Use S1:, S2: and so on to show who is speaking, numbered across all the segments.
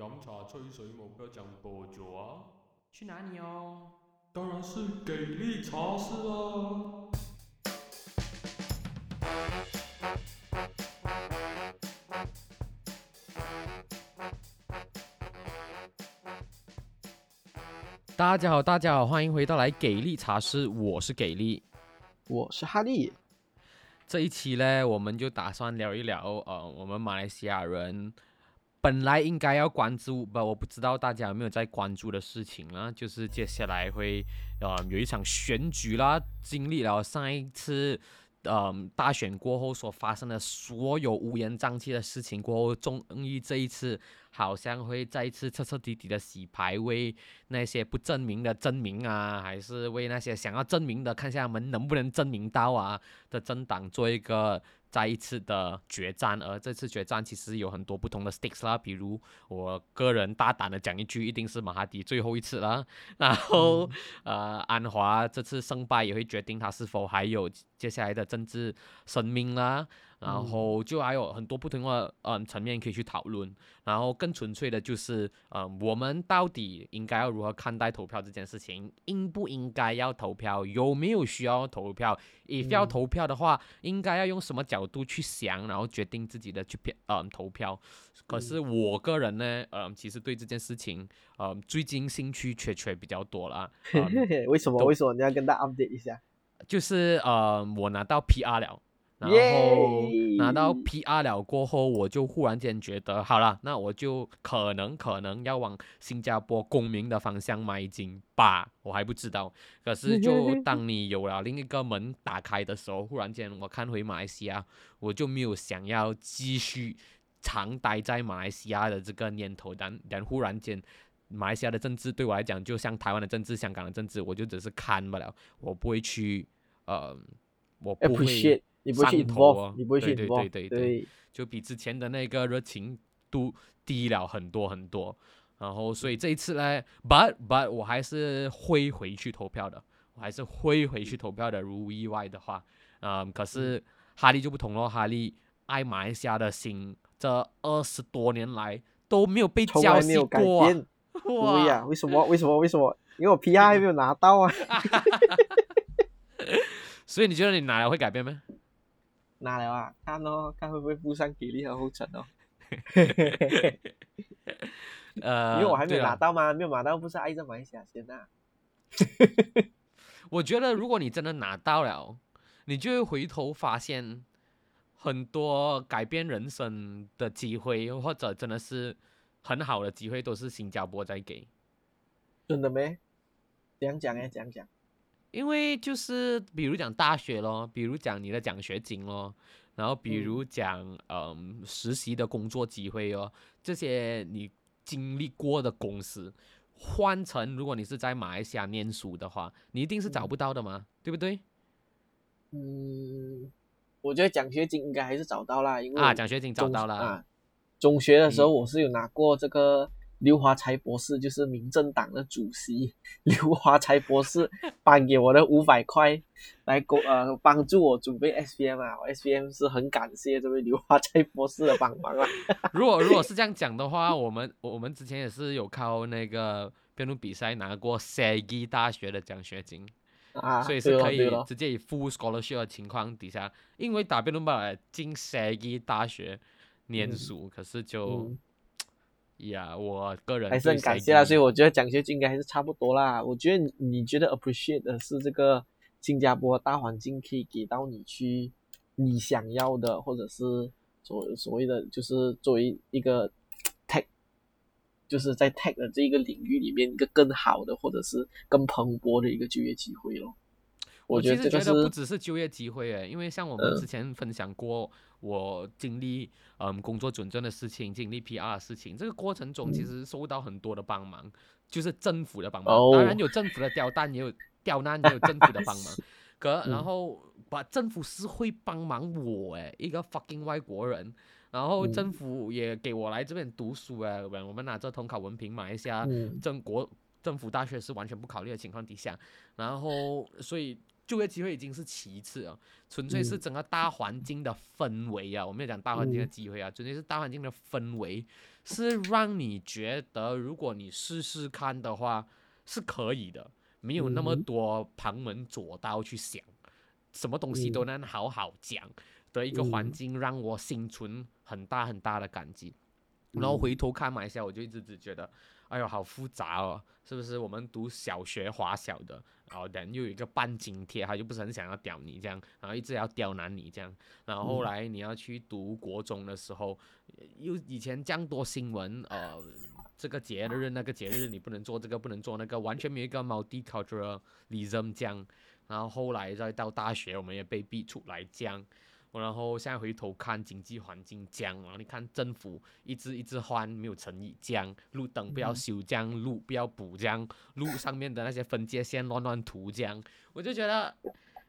S1: 饮茶吹水，目标讲多久啊？
S2: 去哪里哦？
S1: 当然是给力茶室啊！
S2: 大家好，大家好，欢迎回到来给力茶室，我是给力。
S3: 我是哈利，
S2: 这一期呢，我们就打算聊一聊，呃，我们马来西亚人本来应该要关注，不，我不知道大家有没有在关注的事情啊，就是接下来会，呃，有一场选举啦，经历了上一次，呃、大选过后所发生的所有乌烟瘴气的事情过后，终于这一次好像会再一次彻彻底底的洗牌，为那些不证明的证明啊，还是为那些想要证明的，看下他们能不能证明到啊的政党做一个再一次的决战。而这次决战其实有很多不同的 stakes 啦，比如我个人大胆的讲一句，一定是马哈迪最后一次了。然后、呃，安华这次胜败也会决定他是否还有接下来的政治生命啦。然后就还有很多不同的嗯层面可以去讨论，然后更纯粹的就是，嗯，我们到底应该要如何看待投票这件事情？应不应该要投票？有没有需要投票？if 要投票的话，应该要用什么角度去想，然后决定自己的去票嗯投票。可是我个人呢，嗯，其实对这件事情，嗯，最近兴趣缺缺比较多啦。嗯
S3: 为什么？为什么你要跟大家 update 一下？
S2: 就是呃，我拿到 PR 了，然后拿到 PR 了过后，我就忽然间觉得，好了，那我就可能可能要往新加坡公民的方向迈进吧，我还不知道。可是 就当你有了另一个门打开的时候，忽然间我看回马来西亚，我就没有想要继续常待在马来西亚的这个念头，但但忽然间。马来西亚的政治对我来讲，就像台湾的政治、香港的政治，我就只是看不了，我不会去，呃，我不会
S3: appreciate，你不会去
S2: 上头
S3: involve，
S2: 哦
S3: 你不会去
S2: 对对
S3: involve，
S2: 对对对
S3: 对，
S2: 就比之前的那个热情度低了很多很多。然后，所以这一次呢，but but 我还是会回去投票的，我还是会回去投票的。如无意外的话，嗯，可是哈利就不同咯，哈利爱马来西亚的心，这二十多年来都没有被浇熄过、啊。
S3: 变。
S2: 哇
S3: 对呀，为什么？为什么？为什么？因为我 PR 还没有拿到啊
S2: 所以你觉得你拿了会改变吗？
S3: 拿了啊，看哦，看会不会步上给力和后尘哦。
S2: 呃，
S3: 因为我还没有拿到嘛，没有拿到不是挨着马来西亚先啊。
S2: 我觉得如果你真的拿到了，你就会回头发现很多改变人生的机会，或者真的是很好的机会，都是新加坡在给。
S3: 真的没？讲讲哎，讲讲。
S2: 因为就是比如讲大学咯，比如讲你的奖学金咯，然后比如讲嗯实习的工作机会哦，这些你经历过的公司，换成如果你是在马来西亚念书的话，你一定是找不到的嘛，对不对？
S3: 嗯，我觉得奖学金应该还是找到啦，因为
S2: 啊，奖学金找到了。
S3: 啊。中学的时候
S2: 嗯
S3: 我是有拿过这个刘华才博士，就是民政党的主席 刘华才博士颁给我的五百块，来给呃帮助我准备 SPM 啊，我 SPM 是很感谢这位刘华才博士的帮忙啊。
S2: 如果如果是这样讲的话，我们我们之前也是有靠那个辩论比赛拿过 SAGI 大学的奖学金，
S3: 啊，
S2: 所以是可以直接以 full scholarship 的情况底下，因为打辩论罢了进 SAGI 大学念
S3: 嗯。
S2: 书，可是就
S3: 嗯
S2: 呀，我个人
S3: 还是很感谢啦，所以我觉得奖学金应该还是差不多啦。我觉得你你觉得 appreciate 的是这个新加坡大环境可以给到你去你想要的，或者是所所谓的就是作为一个 tech，就是在 tech 的这一个领域里面一个更好的或者是更蓬勃的一个就业机会咯。
S2: 我其实觉得不只是就业机会诶，因为像我们
S3: 嗯。
S2: 之前分享过，我经历嗯工作准证的事情，经历 PR 的事情，这个过程中其
S3: 嗯。
S2: 实受到很多的帮忙，就是政府的帮忙，
S3: 哦
S2: 当然有政府的刁难，也有刁难，也有政府的帮忙。可然
S3: 嗯
S2: 后把政府是会帮忙我诶，一个 fucking 外国人。然后
S3: 嗯。
S2: 政府也给我来这边读书诶，我我们拿着统考文凭，马来西亚
S3: 嗯。
S2: 政国政府大学是完全不考虑的情况底下，然后所以就业机会已经是其次啊，纯粹是
S3: 嗯。
S2: 整个大环境的氛围啊，我没有讲大环境的机会啊，纯粹是大环境的氛围，是让你觉得如果你试试看的话是可以的，没有那么多旁门左道去想，什么东西都能好好讲的一个环
S3: 嗯。
S2: 境，让我心存很大很大的感激。然后回头看马来西亚，我就一直只觉得，哎呦，好复杂哦，是不是？我们读小学华小的，然后人又有一个半津贴，他就不是很想要屌你这样，然后一直要刁难你这样，然后后来你要去读国中的时候，又以前这样多新闻，呃，这个节日那个节日你不能做这个不能做那个，完全没有一个 multiculturalism 这样，然后后来再到大学，我们也被逼出来这样。然后现在回头看经济环境降，然后你看政府一直一直换，没有诚意降，路灯不要修降，路不要补降，路上面的那些分界线乱乱涂降，我就觉得，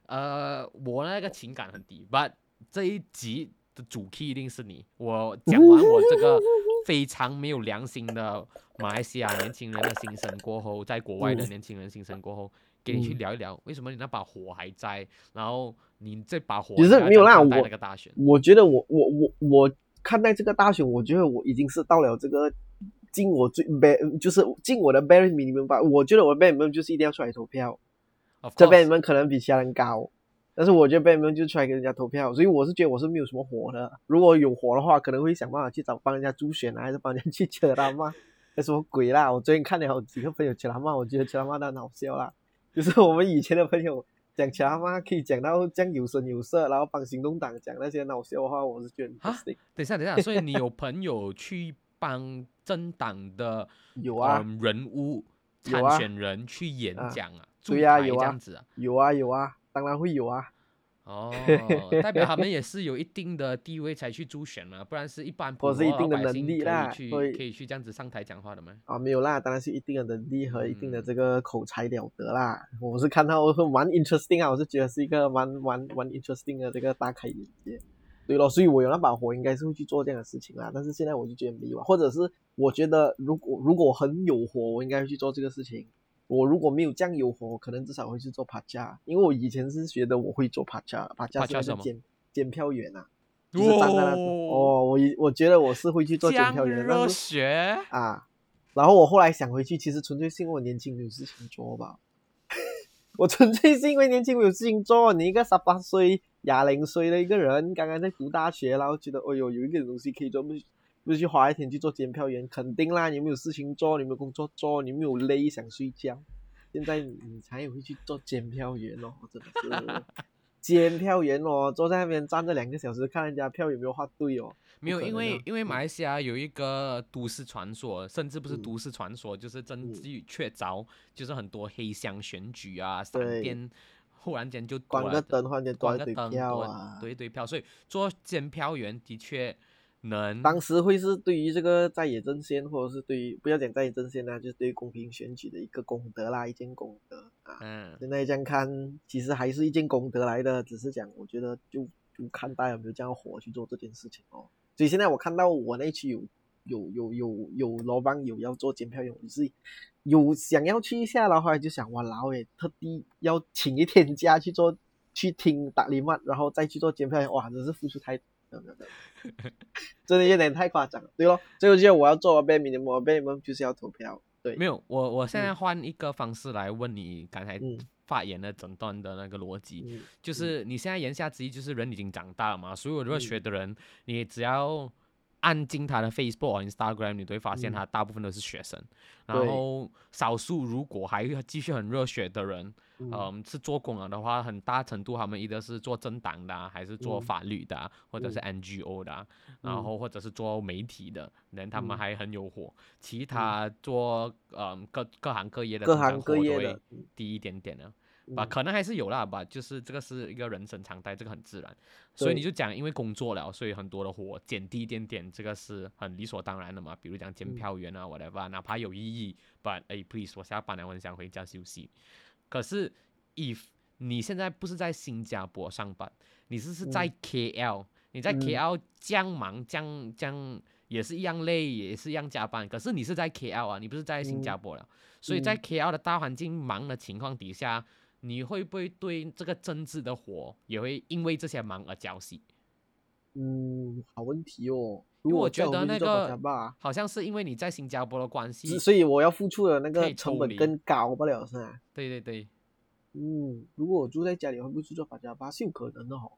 S2: 呃，我那个情感很低。But 这一集的主 key 一定是你，我讲完我这个 非常没有良心的马来西亚年轻人的心声过后，在国外的
S3: 嗯。
S2: 年轻人心声过后，给你去
S3: 嗯
S2: 聊一聊，为什么你那把火还在，然后你这把火
S3: 其实
S2: 应该
S3: 没有啦我
S2: 那个大选。
S3: 我觉得我我我我看待这个大选，我觉得我已经是到了这个尽我最 bare 就是尽我的 bare minimum 吧。我觉得我的 bare minimum 就是一定要出来投票，这 bare course，minimum 可能比其他人高，但是我觉得 bare minimum 就出来跟人家投票，所以我是觉得我是没有什么火的。如果有火的话，可能会想办法去找帮人家助选啊，还是帮人家去扯他骂，那什么鬼啦！我最近看了好几个朋友扯他骂，我觉得扯他骂的很好笑啦。就是我们以前的朋友讲其他话，可以讲到这样有声有色，然后帮行动党讲那些很好笑的话，我是觉得
S2: 啊。等一下，等一下，所以你有朋友去帮政党的
S3: 有啊，
S2: 嗯人物参选人去演
S3: 啊
S2: 讲啊，
S3: 对呀有啊
S2: 这样子啊。
S3: 有啊，有啊，当然会有啊。
S2: 哦，代表他们 也是有一定的地位才去助选嘛，不然是一般普
S3: 通是一定的能
S2: 老百姓可
S3: 力啦
S2: 以去可以去这样子上台讲话的吗？
S3: 啊，没有啦，当然是一定的能力和一定的
S2: 嗯
S3: 这个口才了得啦。我是看到 蛮 interesting 啊，我是觉得是一个蛮蛮蛮 interesting 的这个大开眼界。对咯，所以我有那把火，应该是会去做这样的事情啦。但是现在我就觉得没有啊，或者是我觉得如果如果很有火，我应该会去做这个事情。我如果没有这样有火，我可能至少会去做爬架，因为我以前是觉得我会做爬架，爬架是检检票员啊，就是站在那哦，我以我觉得我是会去做检票员，但
S2: 热
S3: 是
S2: 血，
S3: 啊，然后我后来想回去，其实纯粹是因为我年轻没有事情做吧。我纯粹是因为年轻没有事情做。你一个十八岁、廿零岁的一个人，刚刚在读大学，然后觉得，哎呦，有一点东西可以做，不是去花一天去做检票员，肯定啦。你没有事情做，你没有工作做，你没有累想睡觉，现在你你才会去做检票员哦，真的是。检票员哦，坐在那边站着两个小时，看人家票有没有画对哦。
S2: 没有，因为
S3: 啊
S2: 因为马来西亚有一个都市传说，甚至不是
S3: 嗯
S2: 都市传说，就是真
S3: 嗯
S2: 据确凿，就是很多黑箱选举啊，闪
S3: 对
S2: 电忽然间就多
S3: 关
S2: 了
S3: 个灯，忽然间
S2: 关个灯，多
S3: 票啊。
S2: 多一堆票，所以做监票员的确能
S3: 当时会是对于这个在野阵线，或者是对于不要讲在野阵线啦、就是对于公平选举的一个功德啦，一件功德啊。
S2: 嗯
S3: 现在这样看，其实还是一件功德来的，只是讲我觉得就就看大家有没有这样火去做这件事情哦。所以现在我看到我那区有有有有有老板有要做检票员，我是有想要去一下，然后后来就想哇，老诶，特地要请一天假去做去听打里曼，然后再去做检票员，哇，真是付出太。没有没有没有真的有点太夸张了，对咯，所以我觉得我要做我 b a 你们，我 b a 你们就是要投票，对，
S2: 没有，我我现在
S3: 嗯
S2: 换一个方式来问你刚才
S3: 嗯。
S2: 发言的整段的那个逻辑，
S3: 嗯
S2: 就是你现在言下之意就是人已经长大了嘛，所有热
S3: 嗯
S2: 血的人，你只要按进他的 Facebook 或 Instagram，你都会发现
S3: 嗯。
S2: 他大部分都是学生，然
S3: 对
S2: 后少数如果还继续很热血的人，
S3: 嗯
S2: 嗯，是做工了的话，很大程度他们一个是做政党的啊、还是做
S3: 嗯
S2: 法律的啊、或者是
S3: 嗯
S2: NGO 的啊、然
S3: 嗯
S2: 后或者是做媒体的，人他们
S3: 嗯
S2: 还很有火。其他做嗯各各行各业的，
S3: 各行各业
S2: 会低一点点的。吧，
S3: 嗯
S2: 可能还是有啦吧，就是这个是一个人生常态，这个很自然。所以你就讲，因为工作了，所以很多的火减低一点点，这个是很理所当然的嘛。比如讲检
S3: 嗯
S2: 票员啊，whatever，哪怕有意义，but 哎，please，我下班了，我很想回家休息。可是，if 你现在不是在新加坡上班，你是是在
S3: 嗯
S2: KL，、你在
S3: 嗯
S2: KL 这样忙，这样这样也是一样累，也是一样加班。可是你是在 KL 啊，你不是在新加
S3: 嗯
S2: 坡了，所以在
S3: 嗯
S2: KL 的大环境忙的情况底下，你会不会对这个政治的火也会因为这些忙而浇熄？
S3: 嗯，好问题哦。
S2: 因为我觉得那个，好像是因为你在新加坡的关系，
S3: 所以我要付出的那个成本更高不了是吧？
S2: 对对对
S3: 嗯，如果我住在家里，会不会去做法家吧？是有可能的哦，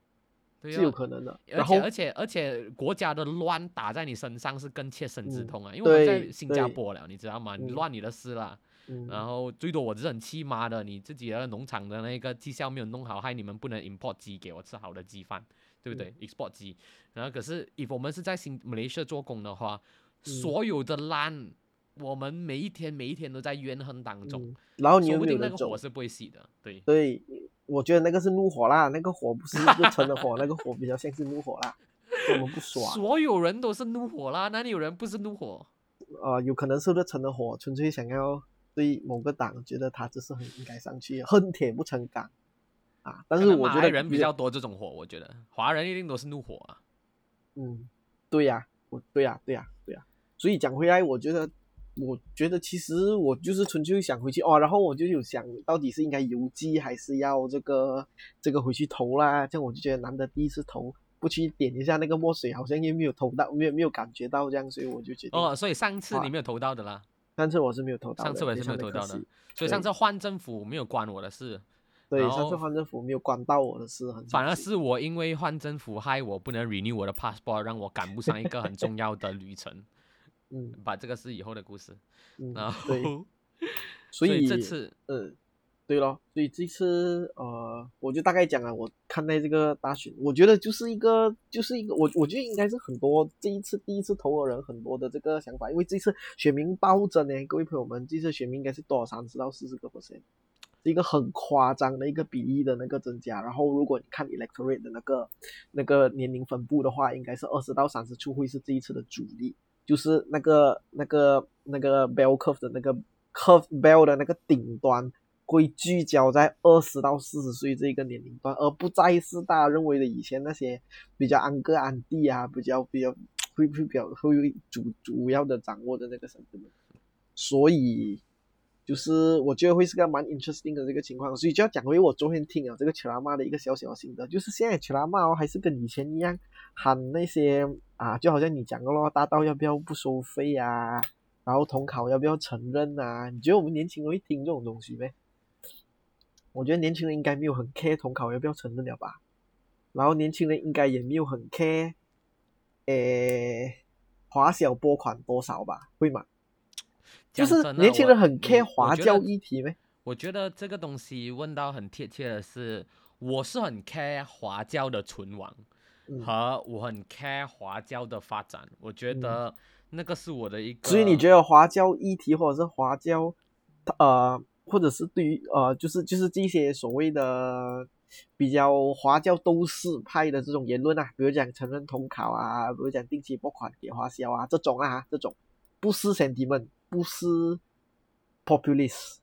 S2: 对
S3: 是有
S2: 啊
S3: 可能的。
S2: 而且而且而且国家的乱打在你身上是更切身之痛啊，因为我在新加坡了，你知道吗？你
S3: 嗯
S2: 乱你的事啦。
S3: 嗯，
S2: 然后最多我是很气妈的，你自己的农场的那个绩效没有弄好，害你们不能 import 鸡给我吃好的鸡饭，对不对、e x p o r t 机。然后可是，if 我们是在新马来西亚做工的话，
S3: 嗯
S2: 所有的烂，我们每一天每一天都在怨恨当中，
S3: 嗯然后你有
S2: 说不
S3: 没有人走
S2: 定那个火？是不会熄的。对，
S3: 对，我觉得那个是怒火啦，那个火不是热成的火，那个火比较像是怒火啦，我们不爽。
S2: 所有人都是怒火啦，哪里有人不是怒火？
S3: 呃，有可能是热忱的火，纯粹想要对某个党觉得他只是很应该上去，恨铁不成钢啊。但是我觉得
S2: 人比较多这种火，我觉得华人一定都是怒火啊。
S3: 嗯，对呀、我对呀、对呀、对呀、所以讲回来，我觉得，我觉得其实我就是纯粹想回去哦，然后我就有想到底是应该邮寄还是要这个这个回去投啦，这样我就觉得难得第一次投，不去点一下那个墨水，好像也没有投到，没有没有感觉到这样，所以我就觉得，
S2: 哦，所以上次你没有投到的啦，
S3: 上次我是没有投到的，
S2: 上次我也是没有投到的，所以上次换政府没有关我的事。
S3: 对，上次换政府没有管到我的事，很
S2: 反而是我因为换政府害我不能 renew 我的 passport，让我赶不上一个很重要的旅程。
S3: 嗯
S2: 把这个是以后的故事。
S3: 嗯
S2: 然，后，
S3: 对，
S2: 所
S3: 所以
S2: 这次
S3: 嗯，对咯，所以这次呃，我就大概讲了，我看待这个大选，我觉得就是一个，就是一个，我我觉得应该是很多这一次第一次投的人很多的这个想法，因为这次选民暴增呢，各位朋友们，这次选民应该是多少三十到四十个 percent，是是一个很夸张的一个比例的那个增加。然后如果你看 electorate 的那个那个年龄分布的话，应该是二十到三十处会是这一次的主力。就是那个那个那个 bell curve 的那个 curve bell 的那个顶端会聚焦在二十到四十岁这个年龄段，而不再是大家认为的以前那些比较安哥安弟啊，比较比较会不会比较会主主要的掌握的那个身份。所以就是我觉得会是个蛮 interesting 的这个情况，所以就要讲回我昨天听啊这个切拉玛的一个小小心得，就是现在切拉玛哦还是跟以前一样喊那些啊，就好像你讲的咯，大道要不要不收费啊，然后统考要不要承认啊？你觉得我们年轻人会听这种东西没？我觉得年轻人应该没有很 care 统考要不要承认了吧，然后年轻人应该也没有很 care，诶，华小拨款多少吧？会吗？就是年轻人很
S2: 我
S3: care
S2: 我
S3: 华教议题呗？
S2: 我觉得这个东西问到很贴切的是，我是很 care 华教的存亡，
S3: 嗯，
S2: 和我很 care 华教的发展。我觉
S3: 嗯
S2: 得那个是我的一个。
S3: 所以你觉得华教议题或者是华教，呃，或者是对于呃，就是就是这些所谓的比较华教都市派的这种言论啊，比如讲承认统考啊，比如讲定期拨款给华侨啊，这种啊，这种不是 sentiment，不是 populist，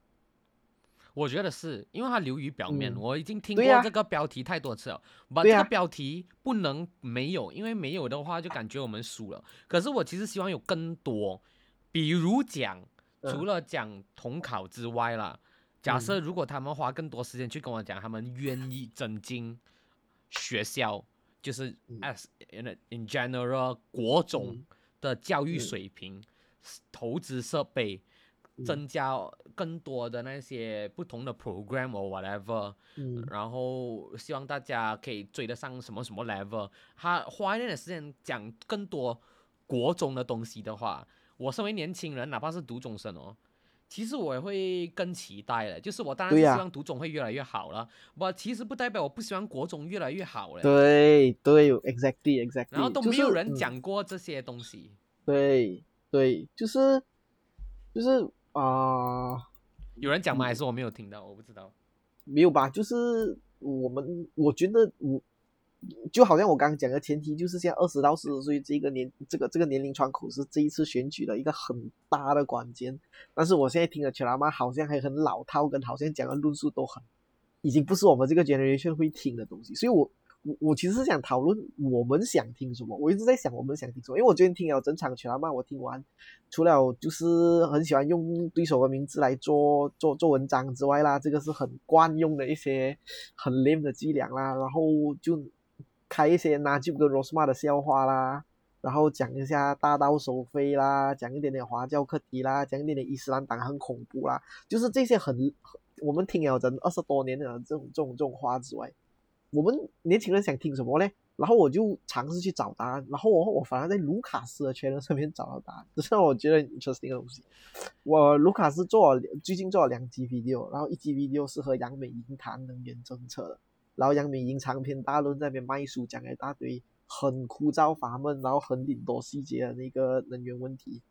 S2: 我觉得是因为它流于表面，
S3: 嗯。
S2: 我已经听过这个标题太多次了。把
S3: 对呀。
S2: 这个标题不能没有，因为没有的话就感觉我们输了。可是我其实希望有更多，比如讲，除
S3: 嗯
S2: 了讲统考之外啦，假设如果他们花更多时间去跟我讲，他们愿意增进学校，就是
S3: 嗯。
S2: as in in general 国种
S3: 嗯。
S2: 的教育
S3: 嗯。
S2: 水平，投资设备。
S3: 嗯
S2: 增加更多的那些不同的 program or whatever，
S3: 嗯
S2: 然后希望大家可以追得上什么什么 level。他花一点点时间讲更多国中的东西的话，我身为年轻人，哪怕是读中生哦，其实我也会更期待的。就是我当然是希望读中会越来越好了，我其实不代表我不希望国中越来越好了。
S3: 对对，exactly exactly，
S2: 然后都没有人
S3: 嗯
S2: 讲过这些东西。
S3: 对对，就是就是啊。
S2: 有人讲吗？
S3: 嗯
S2: 还是我没有听到？我不知道。
S3: 没有吧？就是我们，我觉得我就好像我刚刚讲的前提，就是现在二十到四十岁这个年这个这个年龄窗口是这一次选举的一个很大的关键。但是我现在听的切拉妈好像还很老套，跟好像讲的论述都很，已经不是我们这个 generation 会听的东西。所以我我我其实是想讨论我们想听什么，我一直在想我们想听什么，因为我最近听了整场全嘛，我听完，除了就是很喜欢用对手的名字来做做做文章之外啦，这个是很惯用的一些很 lame 的伎俩啦，然后就开一些 Najib 跟 Rosma 的笑话啦，然后讲一下大刀收费啦，讲一点点华教课题啦，讲一点点伊斯兰党很恐怖啦，就是这些很我们听了整二十多年的这种这种这种话之外。我们年轻人想听什么嘞？然后我就尝试去找答案，然后我我反而在卢卡斯的圈上面找到答案，这是我觉得就是那个东西。我卢卡斯做了最近做了两集 video，然后一集 video 是和杨美莹谈能源政策的，然后杨美莹长篇大论在那边卖书，讲了一大堆很枯燥乏闷，然后很顶多细节的那个能源问题，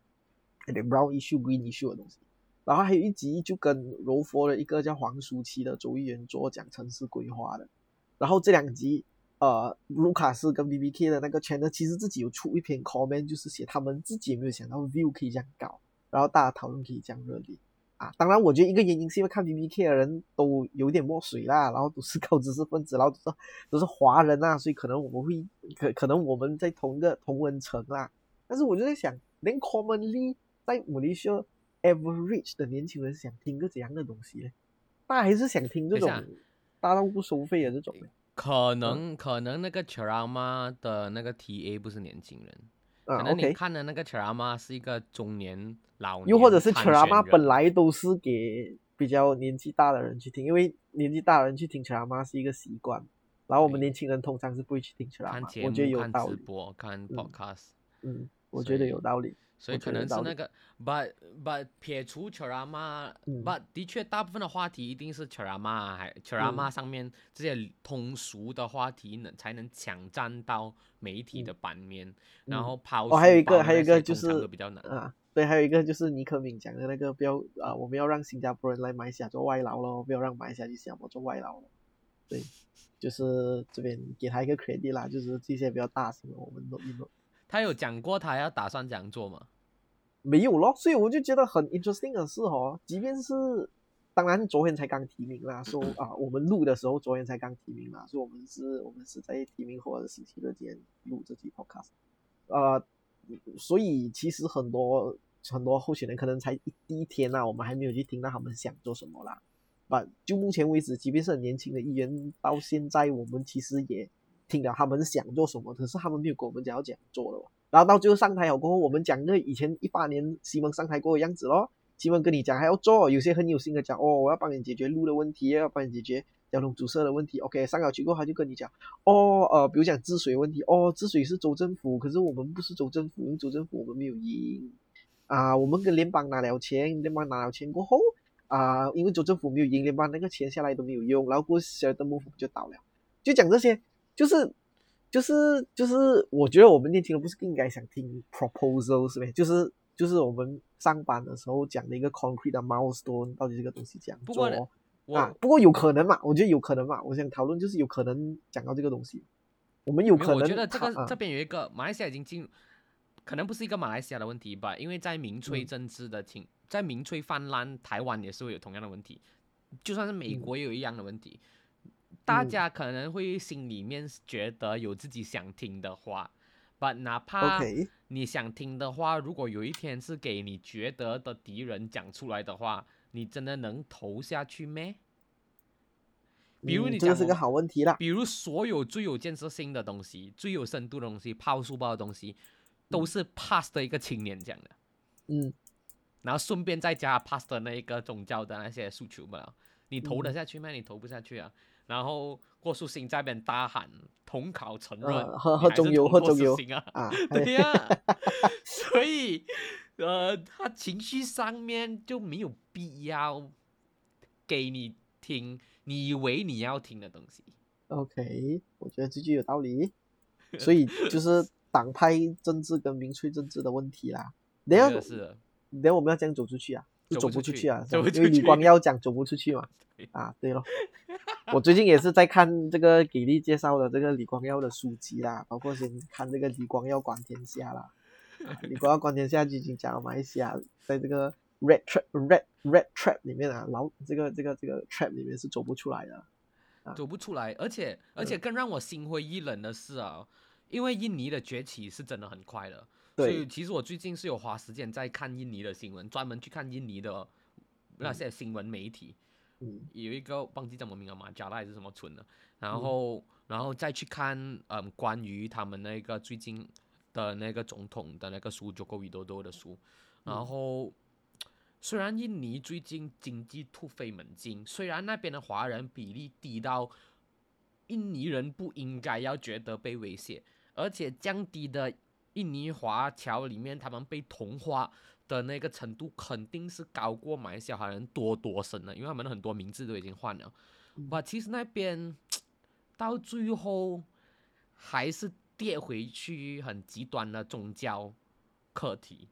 S3: 有点 brown issue green issue 的东西。然后还有一集就跟柔佛的一个叫黄舒淇的周议员做讲城市规划的。然后这两集，呃，卢卡斯跟 B B K 的那个圈呢，其实自己有出一篇 comment，就是写他们自己也没有想到 view 可以这样高，然后大家讨论可以这样热烈啊。当然，我觉得一个原因是因为看 B B K 的人都有点墨水啦，然后都是高知识分子，然后都是都是华人啊，所以可能我们会可可能我们在同一个同温层啦。但是我就在想，连 commonly 在马来西亚 average 的年轻人想听个怎样的东西呢？大家还是想听这种。大到不收费的这种，
S2: 可能可能那个 Charama 的那个 TA 不是年轻人，可能你看的那个 Charama 是一个中年老，
S3: 又或者是 Charama 本来都是给比较年纪大的人去听，因为年纪大的人去听 Charama 是一个习惯，然后我们年轻人通常是不会去听 Charama，我觉得有道理。
S2: 看直播，看 Podcast，
S3: 嗯，我觉得有道理。
S2: 所以可能是那个，but but 撇除 Charama，but 的确大部分的话题一定是 Charama，还 Charama 上面这些通俗的话题能才能抢占到媒体的版面，然后抛
S3: 哦，还有一个还有一个就是
S2: 比较难。
S3: 啊，对，还有一个就是尼克敏讲的那个不要啊，我们要让新加坡人来马来西亚做外劳咯，不要让马来西亚去新加坡做外劳了，对，就是这边给他一个 credit 啦，就是这些比较大型的我们都一弄。
S2: 他有讲过他要打算这样做吗？
S3: 没有咯，所以我就觉得很 interesting 的是哦，即便是当然昨天才刚提名啦，说啊我们录的时候昨天才刚提名啦，说我们是我们是在提名后的星期六间录这期 podcast，呃，所以其实很多很多候选人可能才第一天呐，我们还没有去听到他们想做什么啦。把就目前为止，即便是很年轻的议员，到现在我们其实也。听了他们想做什么，可是他们没有跟我们讲要怎样做的。然后到最后上台了过后，我们讲个以前一八年西蒙上台过的样子咯。西蒙跟你讲还要做，有些很有心的讲哦，我要帮你解决路的问题，要帮你解决交通阻塞的问题。OK，上了去过后他就跟你讲哦，呃，比如讲治水问题，哦，治水是州政府，可是我们不是州政府，因为州政府我们没有赢啊。我们跟联邦拿了钱，联邦拿了钱过后啊，因为州政府没有赢，联邦那个钱下来都没有用，然后过小的幕府就倒了，就讲这些。就是，就是，就是，我觉得我们年轻人不是应该想听 proposal 是呗？就是，就是我们上班的时候讲的一个 concrete 的 milestone，到底这个东西这样做啊？不过有可能嘛？我觉得有可能嘛？我想讨论就是有可能讲到这个东西，我们有可能。我
S2: 觉得这个这边有一个马来西亚已经进，可能不是一个马来西亚的问题吧？因为在民粹政治的情，在民粹泛滥，台湾也是会有同样的问题，就算是美国也有一样的问题。大家可能会心里面觉得有自己想听的话，but 哪怕你想听的话，如果有一天是给你觉得的敌人讲出来的话，你真的能投下去咩？比如你
S3: 这是个好问题啦。
S2: 比如所有最有建设性的东西、最有深度的东西、抛书包的东西，都是 pass 的一个青年讲的。
S3: 嗯，
S2: 然后顺便再加 pass 的那一个宗教的那些诉求嘛，你投得下去吗？你投不下去啊。然后郭树新在那边大喊统考承认，
S3: 喝喝中油，喝中油
S2: 啊，对呀，所以呃，他情绪上面就没有必要给你听你以为你要听的东西。
S3: OK，我觉得这句有道理，所以就是党派政治跟民粹政治的问题啦。等下
S2: 是，
S3: 等下我们要这样走出去啊，就走
S2: 不
S3: 出去啊，
S2: 因
S3: 为李光 耀讲走不出去嘛。啊，对咯。我最近也是在看这个给力介绍的这个李光耀的书籍啦，包括先看这个李光耀观天下啦，李光耀观天下已经讲了马来西亚在这个 red trap red red trap 里面啊，老这个这个这个 trap 里面是走不出来的，啊
S2: 走不出来，而且而且更让我心灰意冷的是啊，因为印尼的崛起是真的很快的，所以，其实我最近是有花时间在看印尼的新闻，专门去看印尼的那些新闻媒体，
S3: 嗯。
S2: 有一个忘记叫什么名了，嘛加拉还是什么村的，然后、然后再去看嗯关于他们那个最近的那个总统的那个书 Joko Widodo 的书，然后。虽然印尼最近经济突飞猛进，虽然那边的华人比例低到印尼人不应该要觉得被威胁，而且降低的印尼华侨里面他们被同化的那个程度肯定是高过马来西亚华人多多深的，因为他们很多名字都已经换了。哇，其实那边 到最后还是跌回去很极端的宗教课题、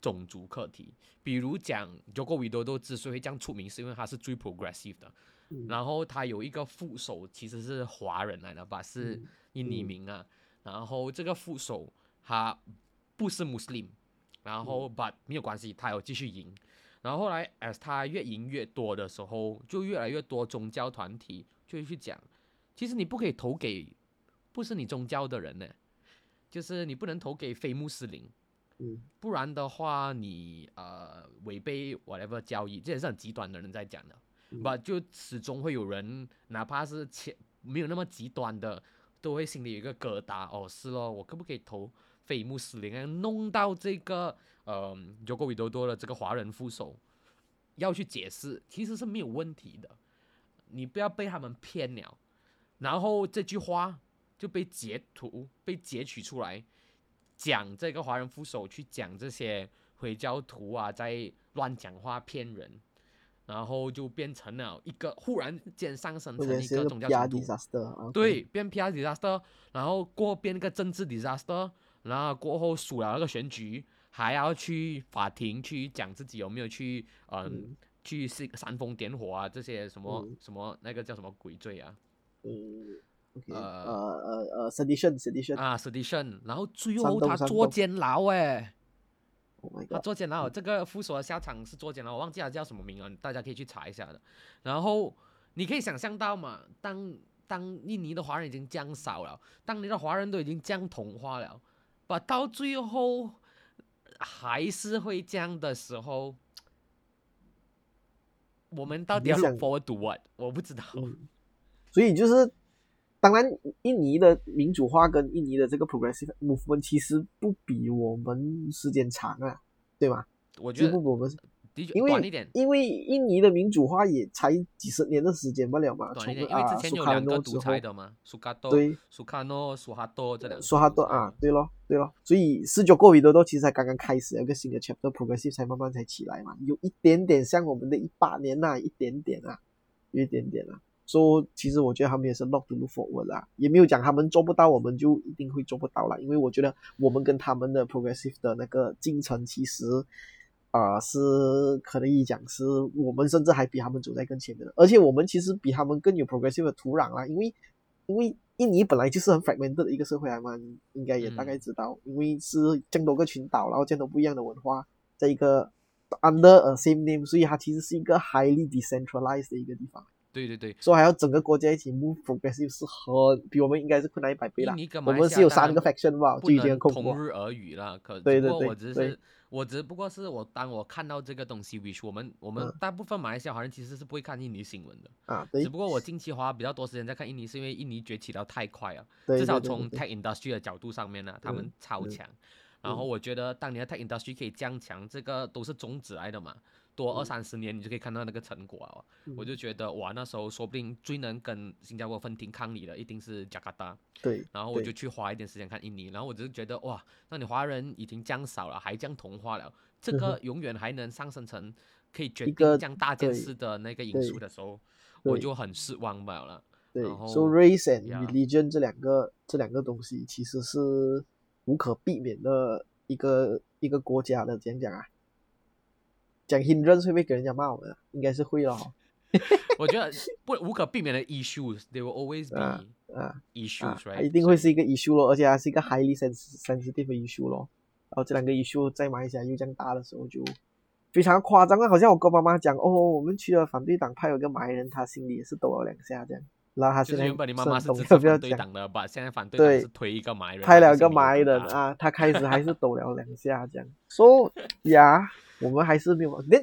S2: 种族课题。比如讲 Joko Widodo 之所以会这样出名，是因为他是最 progressive 的，
S3: 嗯
S2: 然后他有一个副手其实是华人来的吧，是
S3: 嗯
S2: 印尼
S3: 嗯
S2: 名啊。然后这个副手他不是 Muslim，然后 but 没有关系，他有继续赢。然后后来，as 他越赢越多的时候，就越来越多宗教团体就会去讲，其实你不可以投给不是你宗教的人呢，就是你不能投给非穆斯林，
S3: 嗯
S2: 不然的话你呃违背 whatever 教义，这也是很极端的人在讲的。
S3: 嗯
S2: 吧，就始终会有人，哪怕是前没有那么极端的，都会心里有一个疙瘩。哦，是咯，我可不可以投菲穆斯林啊？弄到这个呃 Joko Widodo 的这个华人副手要去解释，其实是没有问题的。你不要被他们骗了，然后这句话就被截图被截取出来，讲这个华人副手去讲这些回教徒啊，在乱讲话骗人。然后就变成了一个忽然间上升成一个
S3: 或者是个
S2: 宗教冲突
S3: ，disaster 啊。
S2: 对，变 PR disaster，然后过后变一个政治 disaster，然后过后输了那个选举，还要去法庭去讲自己有没有去嗯、
S3: 嗯。
S2: 去煽煽风点火啊这些什么、
S3: 嗯。
S2: 什么那个叫什么鬼罪啊。
S3: 嗯
S2: 呃。
S3: 呃呃呃，sedition sedition，
S2: 啊 sedition，然后最后他坐监牢哎。
S3: Oh
S2: 他坐监牢，这个副所的下场是坐监牢，我忘记他叫什么名了，大家可以去查一下的。然后你可以想象到嘛，当当印尼的华人已经降少了，当你的华人都已经降同化了，把到最后还是会这样的时候，我们到底要 forward to what？我不知道。
S3: 嗯，所以就是，当然，印尼的民主化跟印尼的这个 progressive movement 其实不比我们时间长啊，对吗？
S2: 我觉得
S3: 不比我们，
S2: 的确
S3: 因为因为印尼的民主化也才几十年的时间不了嘛，从啊
S2: 之前
S3: 苏卡
S2: 有两个独
S3: 诺之后，
S2: 裁的嘛，苏卡多、
S3: 对，
S2: 苏卡诺、苏哈多这两个。
S3: 苏哈多啊，对咯，对咯，所以十九个维多多其实才刚刚开始，有一个新的 chapter，progressive 才慢慢才起来嘛，有一点点像我们的一八年呐、一点点啊，有一点点啊。说、其实我觉得他们也是 look to look forward 啦，也没有讲他们做不到，我们就一定会做不到啦。因为我觉得我们跟他们的 progressive 的那个进程其实啊、呃是可以讲是我们甚至还比他们走在更前面的，而且我们其实比他们更有 progressive 的土壤啦，因为因为印尼本来就是很 fragmented 的一个社会来嘛，你应该也大概知道，因为是这么多个群岛，然后这样多不一样的文化，在一个 under a same name，所以它其实是一个 highly decentralized 的一个地方，
S2: 对对对，
S3: 所以还要整个国家一起 move progressive 是很比我们应该是困难一百倍啦
S2: 印。尼跟
S3: 我们是有三个 faction 吧，
S2: 不
S3: 就已经
S2: 能
S3: 很恐怖。
S2: 同日而语了。可
S3: 对对
S2: 只不过
S3: 对对
S2: 我只是我只不过是我当我看到这个东西，which 我们我们
S3: 嗯
S2: 大部分马来西亚华人其实是不会看印尼新闻的。
S3: 啊，对
S2: 只不过我近期花比较多时间在看印尼，是因为印尼崛起的太快了，
S3: 对，
S2: 至少从
S3: 对
S2: tech industry 的角度上面呢，他们超强。然后我觉得，当年的 tech industry 可以降强，这个都是宗旨来的嘛，多二
S3: 嗯
S2: 三十年你就可以看到那个成果啊。我
S3: 嗯
S2: 就觉得哇，那时候说不定最能跟新加坡分庭抗礼的一定是加拿大。
S3: 对，
S2: 然后我就去花一点时间看印尼，然后我只是觉得哇，那你华人已经降少了，还降同化了，这
S3: 嗯
S2: 个永远还能上升成可以决定
S3: 一个
S2: 这样大件事的那个因素的时候，我就很失望罢了。
S3: 对
S2: 然后
S3: ，so race and religion 这两个这两个东西其实是无可避免的一个一个国家的，怎样讲啊？讲 hindrance 会不会给人家骂我们啊？应该是会了哈。
S2: 我觉得不无可避免的 issues，they will always
S3: 啊
S2: be
S3: 啊
S2: issues，
S3: 啊
S2: ，right？
S3: 它一定会是一个 issue 咯，而且还是一个 highly sens- sensitive 的 issue 咯。然后这两个 issue 在马来西亚又这样大的时候，就非常夸张啊！好像我跟妈妈讲，哦，我们去了反对党派有个马来人，他心里也是抖了两下这样。
S2: 就是
S3: 然后他现在
S2: 原本你妈妈是
S3: 懂
S2: 支持反对的，把现在反对
S3: 对
S2: 党是推一个埋人，
S3: 拍了个
S2: 就是没有
S3: 马人啊，他开始还是抖了两下这样。说呀，我们还是没有，那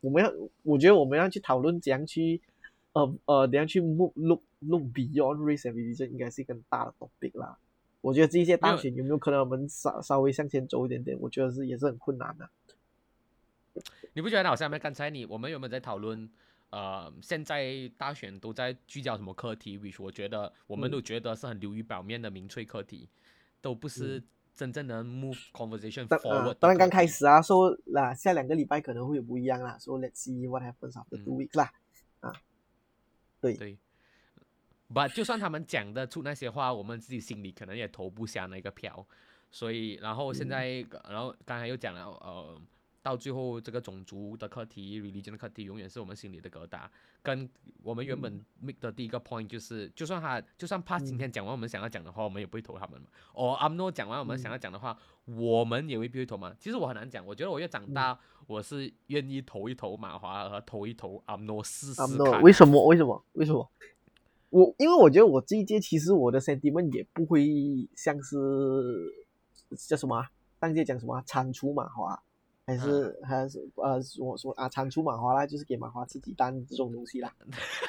S3: 我们要，我觉得我们要去讨论怎样去，呃呃，怎样去 look look look beyond race and religion，应该是一个很大的 topic 啦。我觉得这些大选有没有可能我们稍稍微向前走一点点？我觉得是也是很困难的。
S2: 你不觉得好像刚才你我们有没有在讨论？呃，现在大选都在聚焦什么课题？which 我觉得我们
S3: 嗯
S2: 都觉得是很流于表面的民粹课题，都不是真正能 move conversation forward
S3: 当然刚开始啊，说啦，下两个礼拜可能会有不一样啦。说 Let's see what happens after
S2: 嗯
S3: two weeks 啦。啊，对，
S2: 对。But 就算他们讲得出那些话，我们自己心里可能也投不下那个票。所以，然后现
S3: 嗯
S2: 在，然后刚才又讲了，呃，到最后这个种族的课题、religion 的课题，永远是我们心里的疙瘩。跟我们原本 make 的第一个 point 就是，就算他，就算 Pass 今
S3: 嗯
S2: 天讲完我们想要讲的话，我们也不会投他们嘛。哦，Amno 讲完我们想
S3: 嗯
S2: 要讲的话，我们也未必会投嘛。其实我很难讲，我觉得我越长
S3: 嗯
S2: 大，我是愿意投一投马华和投一投 Amno 试试
S3: 啊
S2: 看。
S3: ，no，为什么？为什么？为什么？我因为我觉得我这一届其实我的 sentiment 也不会像是叫什么啊上届讲什么啊铲除马华，还是、还是呃我说啊铲出马华啦，就是给马华吃鸡蛋这种东西啦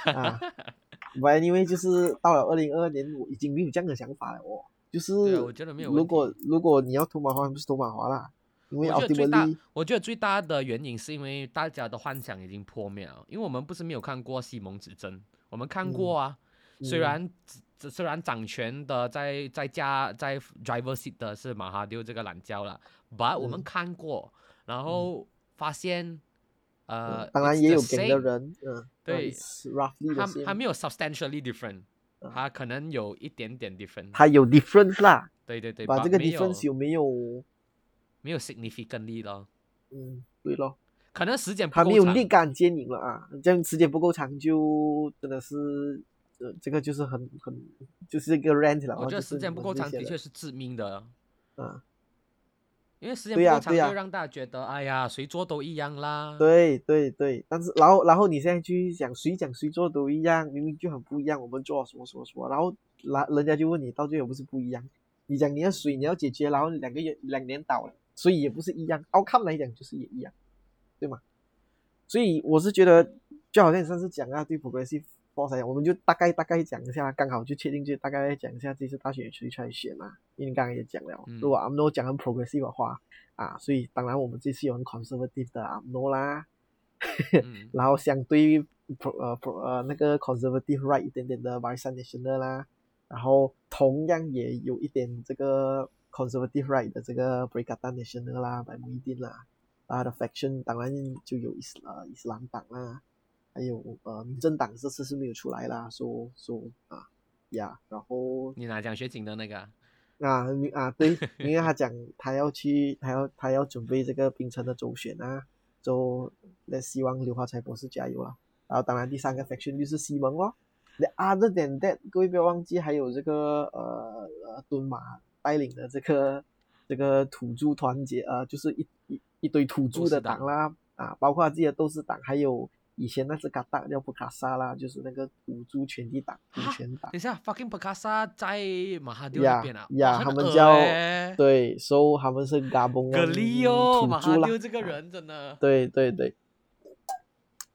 S3: 啊。不，因为就是到了二零二二年，我已经没有这样的想法了哦。就是
S2: 我觉得没有问
S3: 如果如果你要投马华，不是投马华啦，因为
S2: 我觉得最大我觉得最大的原因是因为大家的幻想已经破灭了，因为我们不是没有看过西蒙指针，我们看过啊。虽
S3: 嗯
S2: 然只虽然掌权的在在家在 driver seat 的是马哈丢这个懒觉了，but 我们
S3: 嗯
S2: 看过，然后发现，呃
S3: 嗯，当然也有给的人，嗯，
S2: 对
S3: same
S2: 它没有 substantially different，
S3: 啊
S2: 它可能有一点点 different，
S3: 他有 difference 啦，
S2: 对对对，
S3: 把这个 difference 有没有？
S2: 没有 significantly 咯，
S3: 嗯，对咯，
S2: 可能时间不
S3: 它没有立竿见影了啊，这样时间不够长就真的是，呃，这个就是很很就是一个 rant 了。
S2: 我觉得时间不够长，的确是致命的，
S3: 啊，
S2: 因为时间
S3: 对呀
S2: 不够长，就让大家觉得，哎呀，谁做都一样啦。
S3: 对对对，但是然后然后你现在去讲谁讲谁做都一样，明明就很不一样，我们做什么什么什么，然后然人家就问你到最后不是不一样，你讲你要水你要解决，然后两个月两年倒了，所以也不是一样，outcome 来讲就是也一样，对吗？所以我是觉得就好像你上次讲啊，对 progressive 我们就大概大概讲一下，刚好就确定就大概讲一下这次大选谁出来选嘛、因为刚刚也讲了，如果阿诺讲很 progressive 的话啊，所以当然我们这次有很 conservative 的阿诺
S2: 啦，
S3: 然后相对 pro 呃 pro 呃那个 conservative right 一点点的 vice national 啦，然后同样也有一点这个 conservative right 的这个 breakout national 啦，白穆伊丁啦，啊的 faction 当然就有伊斯呃伊斯兰党啦。还有呃民政党这次是没有出来啦，说说啊呀，然后
S2: 你拿奖学金的那个啊，
S3: 啊你啊对，因为他讲他要去，他要他要准备这个冰城的周选啊，就那希望刘华才博士加油啦。然后当然第三个 faction 就是西蒙咯。The other than that，各位不要忘记还有这个呃呃敦马带领的这个这个土著团结呃，就是一一一堆土著的
S2: 党
S3: 党啦啊，包括他自己的斗士党，还有以前那只嘎达叫布卡萨啦，就是那个土著权利党、土
S2: 哈
S3: 权党
S2: 等。一下，fucking 布卡萨在马哈丢
S3: 呀
S2: 那边啊，
S3: 呀他们叫
S2: 欸
S3: 对，所、以他们是嘎嘣
S2: 格力哦，马哈丢这个人真的，
S3: 对对对，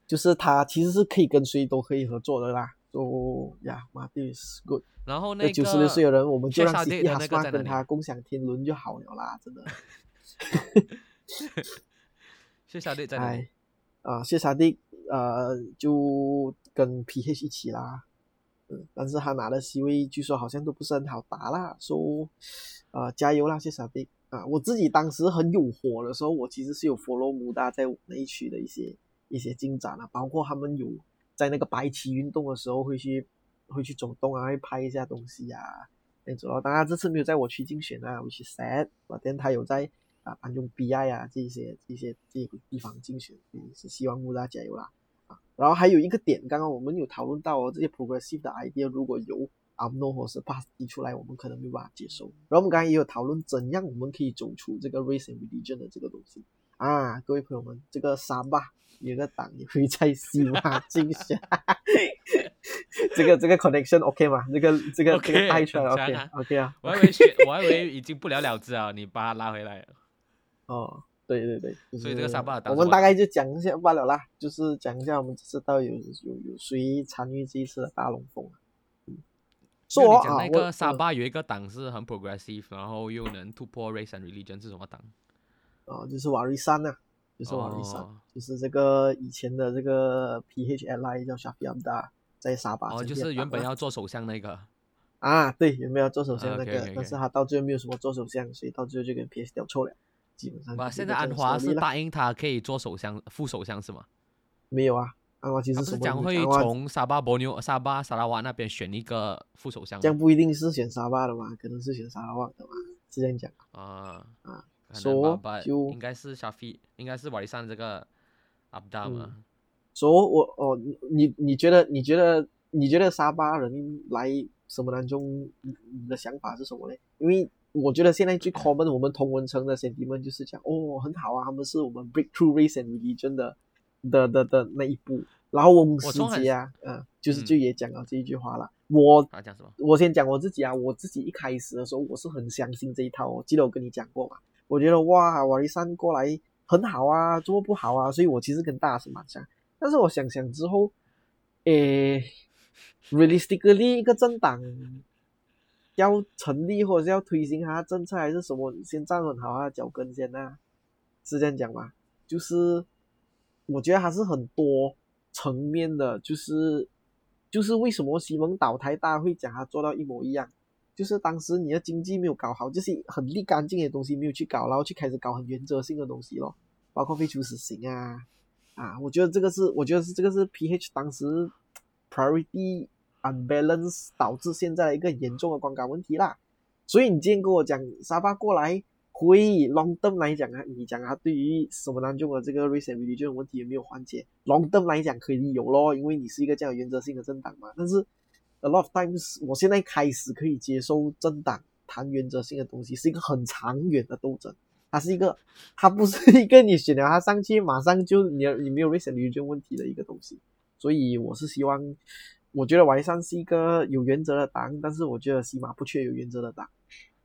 S3: 就是他其实是可以跟谁都可以合作的啦。So 呀，马蒂是 good。
S2: 然后那个
S3: 九十六岁的人，我们就让
S2: 谢沙
S3: C
S2: 迪
S3: P
S2: 的
S3: h
S2: 那
S3: a
S2: 个
S3: s
S2: 在哪里
S3: 跟他共享天伦就好了啦，真的。
S2: 谢小弟在哪里
S3: 哎？，啊，谢沙迪呃就跟 P H 一起啦，嗯，但是他拿的 C 位据说好像都不是很好打啦，说呃加油啦，谢沙迪啊！我自己当时很有火的时候，我其实是有 follow 穆大在那一区的一些一些进展啊，包括他们有在那个白旗运动的时候会去会去走动啊，会拍一下东西啊，那种。当然这次没有在我区竞选啊，which is sad，但他有在啊安中 BI 啊这一些这些这些地方竞选，也是希望穆大加油啦。啊，然后还有一个点，刚刚我们有讨论到哦，这些 progressive 的 idea 如果由 AMNO 或是 PAS 提出来，我们可能没办法接受。然后我们刚刚也有讨论怎样我们可以走出这个 race and religion 的这个东西啊，各位朋友们，这个沙巴有个党也会在西马竞选，这个这个 connection OK 吗？这个这个这
S2: OK，
S3: 个带出来
S2: 很
S3: OK
S2: 啊
S3: OK 啊。
S2: 我还以为，我还以为已经不了了之啊，你把它拉回来了。
S3: 哦，对对对，就是
S2: 所以这个沙巴
S3: 我们大概就讲一下罢了啦，就是讲一下我们知道有有有谁参与这一次的大龙凤啊。嗯，说我啊，
S2: 那
S3: 我
S2: 个沙
S3: 嗯
S2: 巴有一个党是很 progressive，然后又能突破 race and religion 是什么党？
S3: 哦，就是瓦瑞山呐、就是瓦瑞山，
S2: 哦
S3: 就是这个以前的这个 PHLI 叫 Shafi Abda 在沙巴
S2: 哦，就是原本要做首相那个。
S3: 啊，对，原本要做首相
S2: 啊
S3: 那个但是他到最后没有什么做首相，所以到最后就跟 PS 掉臭了，基本上
S2: 哇，现在安华是答应他可以做首相、副首相是吗？
S3: 没有啊，安华其实
S2: 是讲会从沙巴、博牛、沙巴、沙拉瓦那边选一个副首相吗
S3: 这样不一定是选沙巴的嘛，可能是选沙拉瓦的嘛，是这样讲。
S2: 啊
S3: 啊说就
S2: 应该是沙菲，应该是瓦里山这个阿布达嘛。
S3: 所以我哦，你你你觉得你觉得你觉得沙巴人来什么当中，你你的想法是什么呢？因为我觉得现在最 common 我们同文层的 sentiment 就是讲哦很好啊，他们是我们 breakthrough race and religion 的的的的那一步。然后我们师姐啊，嗯，就是
S2: 嗯
S3: 就也讲了这一句话了。我
S2: 他讲什么？
S3: 我先讲我自己啊，我自己一开始的时候我是很相信这一套，我记得我跟你讲过嘛，我觉得哇，瓦利山过来很好啊，做不好啊，所以我其实跟大家是蛮像。但是我想想之后，诶，realistically 一个政党要成立或者是要推行它的政策还是什么，先站稳好啊脚跟先呐、是这样讲吧？就是我觉得还是很多层面的，就是就是为什么西蒙倒台大会讲它做到一模一样，就是当时你的经济没有搞好，就是很立干净的东西没有去搞，然后去开始搞很原则性的东西咯，包括废除死刑啊啊，我觉得这个是我觉得是这个是 PH 当时 priority unbalance 导致现在一个严重的观感问题啦。所以你今天跟我讲沙巴过来会 long term 来讲啊，你讲啊，对于什么当中的这个 race and religion 问题有没有缓解？long term 来讲可以有咯，因为你是一个这样原则性的政党嘛。但是 a lot of times 我现在开始可以接受政党谈原则性的东西，是一个很长远的斗争。它是一个，它不是一个你选了它上去马上就你你没有 race and religion 问题的一个东西。所以我是希望，我觉得完善是一个有原则的党，但是我觉得西马不缺有原则的党。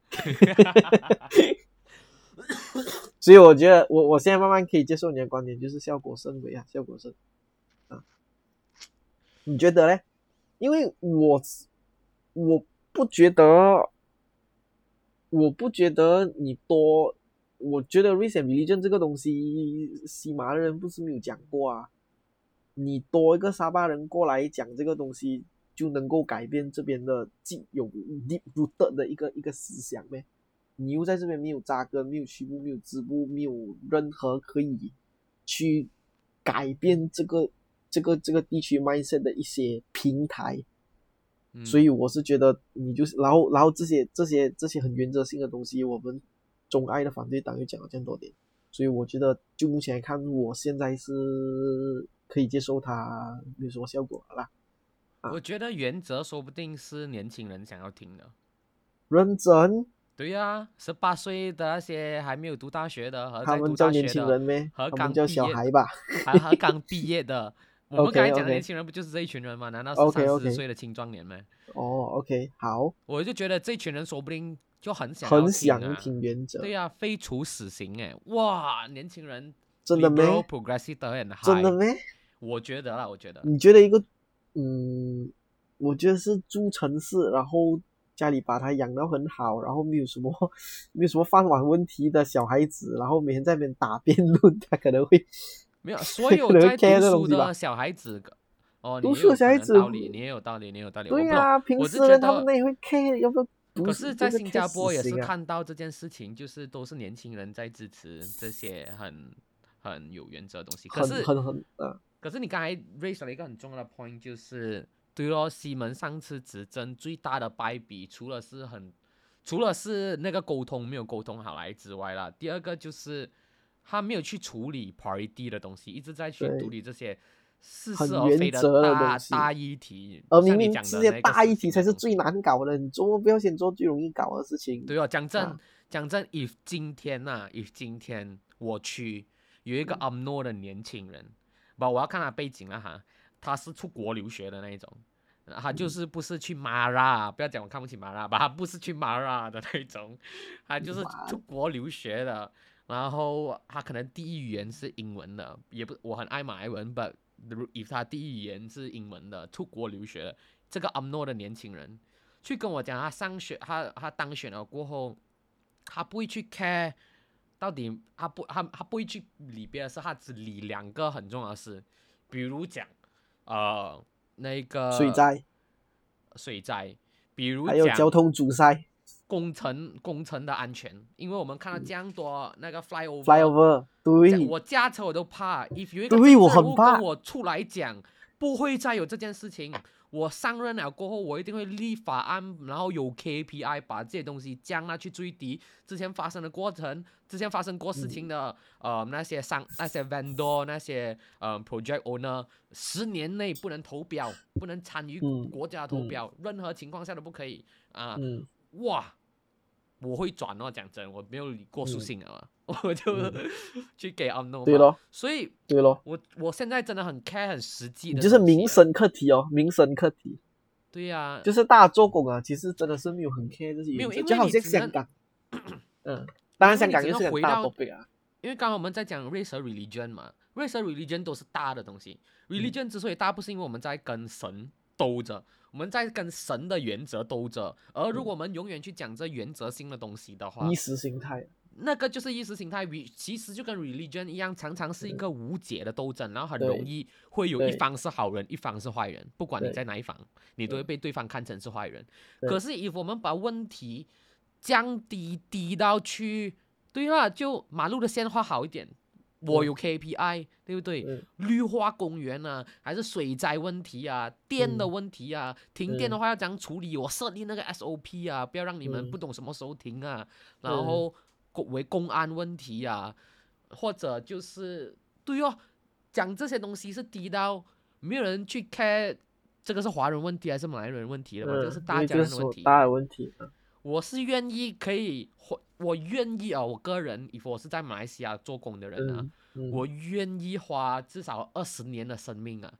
S3: 所以我觉得我我现在慢慢可以接受你的观点，就是效果甚微啊，效果甚啊。你觉得嘞？因为我我不觉得，我不觉得你多，我觉得 race and religion 这个东西，西马的人不是没有讲过啊。你多一个沙巴人过来讲这个东西，就能够改变这边的既有 deep rooted 的一个一个思想呗。你又在这边没有扎根，没有区部，没有支部，没有任何可以去改变这个这个这个地区 mindset 的一些平台，
S2: 嗯。
S3: 所以我是觉得你就是，然后然后这些这些这些很原则性的东西，我们钟爱的反对党又讲了这样多点，所以我觉得就目前来看，我现在是可以接受它没有什么效果了啦。啊
S2: 我觉得原则说不定是年轻人想要听的。
S3: 认真，
S2: 对呀、十八岁的那些还没有读大学的和
S3: 他
S2: 在读
S3: 们叫年
S2: 大学的，
S3: 轻人咩？
S2: 和刚毕业
S3: 小孩吧？
S2: 还和刚毕业的。我们刚才讲的年轻人不就是这一群人吗？难道是三十岁的青壮年吗？
S3: 哦，OK，好，
S2: 我就觉得这群人说不定就很想要
S3: 很想
S2: 啊
S3: 听原则，
S2: 对呀、废除死刑哎，哇，年轻人
S3: 真的咩
S2: ？liberal progressive 都很
S3: 真的咩？
S2: 我觉得啦，我觉得
S3: 你觉得一个，嗯，我觉得是住城市，然后家里把他养到很好，然后没有什么没有什么饭碗问题的小孩子，然后每天在那边打辩论，他可能会
S2: 没有 所有在读书的小孩子，哦，
S3: 读书的小孩子
S2: 道理，你也有道理，你也有道理。
S3: 对呀、平
S2: 我是觉
S3: 时人他们那也会 care 要不要读
S2: 可是，在新加坡也是看到这件事情，就是都是年轻人在支持这些很很有原则的东西。可
S3: 很
S2: 是，
S3: 很很呃，
S2: 可是你刚才 raise 了一个很重要的 point，就是对咯，西门上次执政最大的败笔，除了是很，除了是那个沟通没有沟通好来之外啦，第二个就是他没有去处理 priority 的东西，一直在去
S3: 对
S2: 处理这些似
S3: 很
S2: 是而非
S3: 的
S2: 大议题，
S3: 而明明这些大议题才是最难搞的，你做不要先做最容易搞的事情？
S2: 对哦，讲真
S3: 啊，
S2: 讲真，if 今天呐、i f 今天我去有一个
S3: 嗯。
S2: UMNO 的年轻人，不，我要看他背景了哈，他是出国留学的那一种，他就是不是去 Mara，不要讲我看不起 Mara 吧，他不是去 Mara 的那一种，他就是出国留学的，然后他可能第一语言是英文的，也不我很爱马来文，but if 他第一语言是英文的，出国留学的这个 UMNO 的年轻人，去跟我讲他上学，他他当选了过后，他不会去 care 到底他不他他不会去理别的事，他只理两个很重要的事，比如讲呃那个
S3: 水灾，
S2: 水灾，比如
S3: 还有
S2: 讲
S3: 交通阻塞。
S2: 工程工程的安全，因为我们看到这样多那个
S3: flyover，flyover，对，
S2: 这我驾车我都怕，if 有一个
S3: 对我很
S2: 政治人物跟
S3: 怕
S2: 我出来讲，不会再有这件事情。我上任了过后，我一定会立法案，然后有 KPI 把这些东西降到去最低。之前发生的过程，之前发生过事情的，呃，那些商、那些 vendor、那些呃 project owner，十年内不能投标，不能参与
S3: 嗯
S2: 国家投
S3: 嗯
S2: 标，任何情况下都不可以啊。
S3: 嗯，
S2: 哇，我会转哦，讲真，我没有理过属
S3: 嗯
S2: 性啊，我就去给 unknown
S3: 对咯，
S2: 所以
S3: 对咯，
S2: 我我现在真的很 care 很实际的，
S3: 就是民，生课题哦，民生课题，
S2: 对呀、
S3: 就是大家做工啊，其实真的是没有很 care 这些
S2: 没有因为
S3: 就好像香港，嗯，当然香港
S2: 因为你只
S3: 又是很大
S2: 能回到
S3: topic 啊，
S2: 因为刚刚我们在讲 race 和 religion 嘛，race 和 religion 都是大的东西。religion
S3: 嗯
S2: 之所以大，不是因为我们在跟神斗着，我们在跟神的原则斗着。而如果我们永远去讲这原则性的东西的话，
S3: 意识形态，
S2: 那个就是意识形态。与其实就跟 religion 一样，常常是一个无解的斗争，然后很容易会有一方是好人，一方是坏人。不管你在哪一方，你都会被对方看成是坏人。可是如果我们把问题降低低到去，对啦，就马路的线画好一点，我
S3: 嗯
S2: 有 KPI，对不对？
S3: 嗯
S2: 绿化公园啊，还是水灾问题啊，电的
S3: 嗯
S2: 问题啊，停电的话要怎样处理？我设立那个 SOP 啊，不要让你们
S3: 嗯
S2: 不懂什么时候停啊。然
S3: 嗯
S2: 后公为公安问题啊，或者就是对哦，讲这些东西是低到没有人去 care 这个是华人问题还是马来人问题的嘛，这个是大家的问题。
S3: 大的问题，嗯
S2: 我是愿意可以，或我愿意啊，我个人如果我是在马来西亚做工的人啊，
S3: 嗯，嗯。
S2: 我愿意花至少二十年的生命啊，